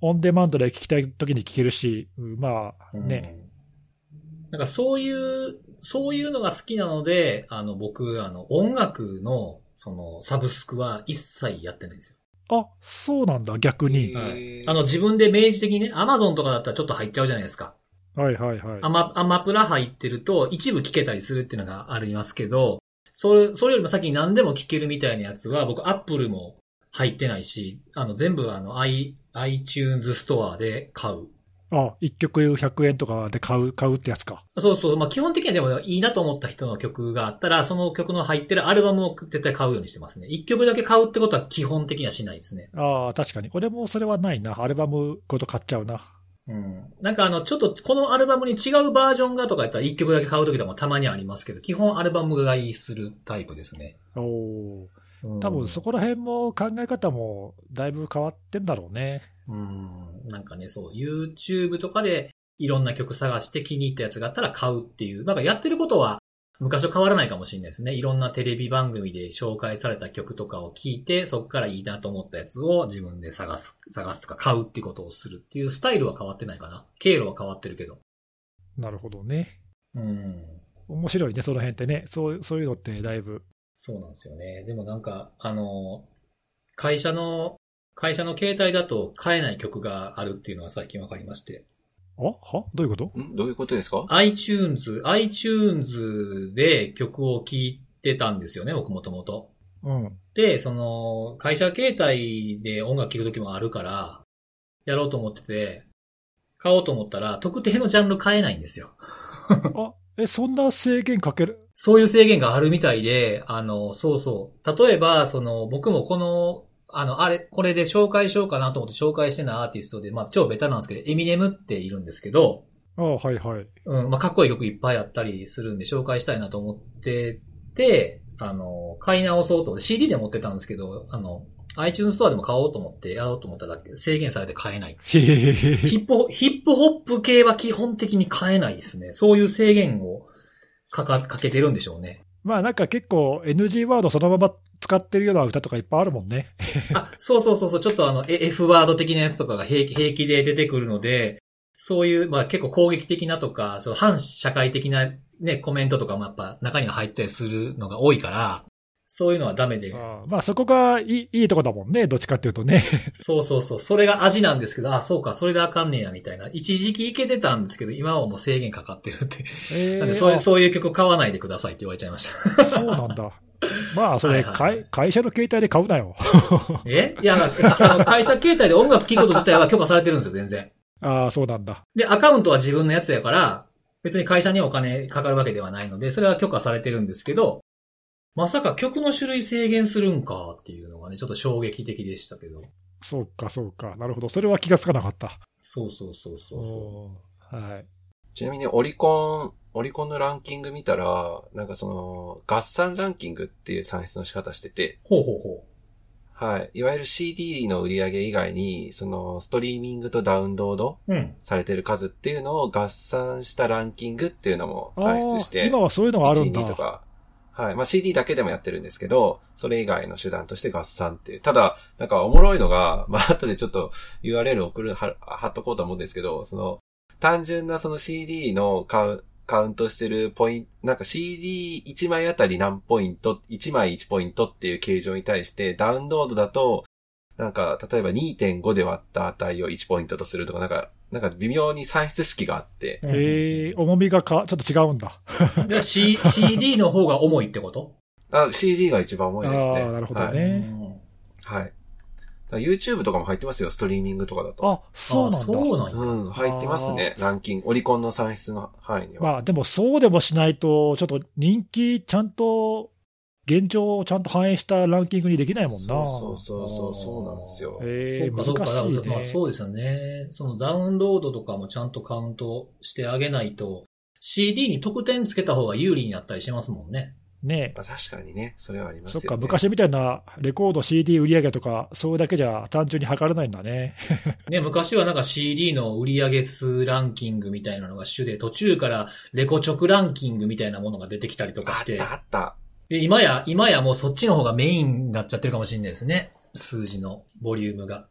オンデマンドで聴きたい時に聴けるし、うんまあ、
う。
ね。
うん。なんかそういう、そういうのが好きなので、あの、僕、あの、音楽の、その、サブスクは一切やってないんですよ。
あ、そうなんだ、逆に。
へー
あの、自分で明示的にね、アマゾンとかだったらちょっと入っちゃうじゃないですか。
はいはいはい。
アマ、アマプラ入ってると、一部聞けたりするっていうのがありますけど、それ、それよりも先に何でも聞けるみたいなやつは、僕、アップルも入ってないし、あの、全部あの、i、iTunes ストアで買う。
あ、一曲100円とかで買う、買うってやつか。
そうそう。まあ、基本的にはでもいいなと思った人の曲があったら、その曲の入ってるアルバムを絶対買うようにしてますね。一曲だけ買うってことは基本的にはしないですね。
ああ、確かに。俺もそれはないな。アルバムごと買っちゃうな。
うん。なんかあの、ちょっとこのアルバムに違うバージョンがとかやったら一曲だけ買うときでもたまにありますけど、基本アルバム買いするタイプですね。
おお
うん
ー。多分そこら辺も考え方もだいぶ変わってんだろうね。
うん。なんかね、そう、YouTube とかでいろんな曲探して気に入ったやつがあったら買うっていう、なんかやってることは昔と変わらないかもしれないですね。いろんなテレビ番組で紹介された曲とかを聞いて、そこからいいなと思ったやつを自分で探す、探すとか買うっていうことをするっていうスタイルは変わってないかな。経路は変わってるけど。
なるほどね。
うん。
面白いね、その辺ってね。そうそういうのってだいぶ。
そうなんですよね。でもなんか、あの、会社の、会社の携帯だと買えない曲があるっていうのは最近わかりまして。
あは？どういうこと？
ん？どういうことですか
？iTunes、iTunes で曲を聴いてたんですよね、僕もともと。
うん。
で、その、会社携帯で音楽聴くときもあるから、やろうと思ってて、買おうと思ったら、特定のジャンル買えないんですよ。
あ、え、そんな制限かける？
そういう制限があるみたいで、あの、そうそう。例えば、その、僕もこの、あの、あれ、これで紹介しようかなと思って紹介してないアーティストで、まあ、超ベタなんですけど、エミネムっているんですけど、
あはいはい。
うん、まあ、かっこいい曲いっぱいあったりするんで紹介したいなと思ってて、あの、買い直そうと思って、CD で持ってたんですけど、あの、iTunes ストアでも買おうと思ってやろうと思ったら制限されて買えない。ヒップホ、ヒップホップ系は基本的に買えないですね。そういう制限をかか、かけてるんでしょうね。
まあなんか結構 NG ワードそのまま使ってるような歌とかいっぱいあるもんね。
あ、そうそうそうそう、ちょっとあの、F ワード的なやつとかが平気平気で出てくるので、そういう、まあ結構攻撃的なとか、その反社会的なね、コメントとかもやっぱ中には入ったりするのが多いから、そういうのはダメで、
あまあそこがいいいいとこだもんね。どっちかっていうとね。
そうそうそう、それが味なんですけど、あ、そうか、それであかんねや、みたいな。一時期いけてたんですけど、今はもう制限かかってるって。
え
なんでそういう、
あ
そういう曲買わないでくださいって言われちゃいました。
そうなんだ。まあそれ、
はいはい
会社の携帯で買うなよ。
え？いや、あの会社携帯で音楽聴くこと自体は許可されてるんですよ、全然。
ああ、そうなんだ。
で、アカウントは自分のやつやから、別に会社にお金かかるわけではないので、それは許可されてるんですけど、まさか曲の種類制限するんかっていうのがね、ちょっと衝撃的でしたけど。
そうか、そうか。なるほど。それは気がつかなかった。
そうそうそうそうそ
おーはい。
ちなみにオリコン、オリコンのランキング見たら、なんかその、合算ランキングっていう算出の仕方してて、
う。ほうほうほ
はい。いわゆる CD の売り上げ以外に、その、ストリーミングとダウンロード
う。うん。
されてる数っていうのを合算したランキングっていうのも算出して、
今はそういうのがあるん
1、2と
だ。
か、はい。まあ、CD だけでもやってるんですけど、それ以外の手段として合算っていう。ただ、なんかおもろいのが、まあ、後でちょっと URL 送る、貼っとこうと思うんですけど、その、単純なその CD のカウカウントしてるポイント、なんか CD1 枚あたり何ポイント、1枚1ポイントっていう形状に対して、ダウンロードだと、なんか、例えば2.5で割った値を1ポイントとするとか、なんか、なんか微妙に算出式があって、
へえ、重みがか、ちょっと違うんだ。
で、C、CD の方が重いってこと？
あ、CD が一番重いですね。
あーなるほど
はい。
ね
はい。だから YouTube とかも入ってますよ、ストリーミングとかだと。
あ、そうなんだ。
そうなんや。
うん、入ってますね、ランキング。オリコンの算出の範囲には。
まあでもそうでもしないと、ちょっと人気ちゃんと、現状をちゃんと反映したランキングにできないもんな。
そうそうそうそう、そうなんですよ。
えー、
そうか、そうか。
難しい
まあ
ね。
そうですよね。そのダウンロードとかもちゃんとカウントしてあげないと、CD に得点つけた方が有利になったりしますもんね。
ね
まあ、確かにね、それはありますよね。
そっか、昔みたいなレコード CD 売り上げとか、それだけじゃ単純に測れないんだね。
ね、昔はなんか CD の売上数ランキングみたいなのが主で、途中からレコ直ランキングみたいなものが出てきたりとか
あっ
して、
たあった。
で今や、今やもうそっちの方がメインになっちゃってるかもしれないですね。数字のボリュームが。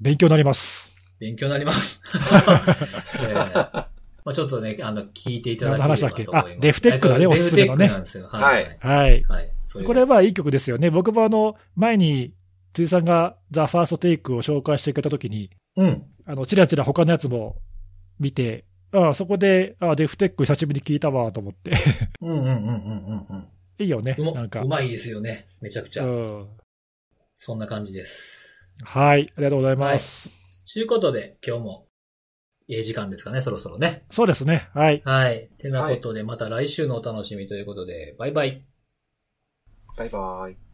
勉強になります。
勉強になります。えーまあちょっとね、あの、聞いていただければと思い
何の話だっけ？
ます。
あデフテックだね
えっと
おすすめのね
デフテックなんですよ。はい。
はい
はい。これはいい曲ですよね。僕もあの、前に、辻さんがザ・ファーストテイクを紹介してくれたときに、
うん。
あの、ちらちら他のやつも見て、ああそこで、ああデフテック久しぶりに聞いたわと思って。
うんうんうんうんうんうん。
いいよね。
うま
なんか。
うまいですよね。めちゃくちゃ。
うん。
そんな感じです。
はい。ありがとうございます。
ということで、今日も、ええ時間ですかね、そろそろね。
そうですね。はい。
はい。てなことで、また来週のお楽しみということで、バイバイ。
バイバイ。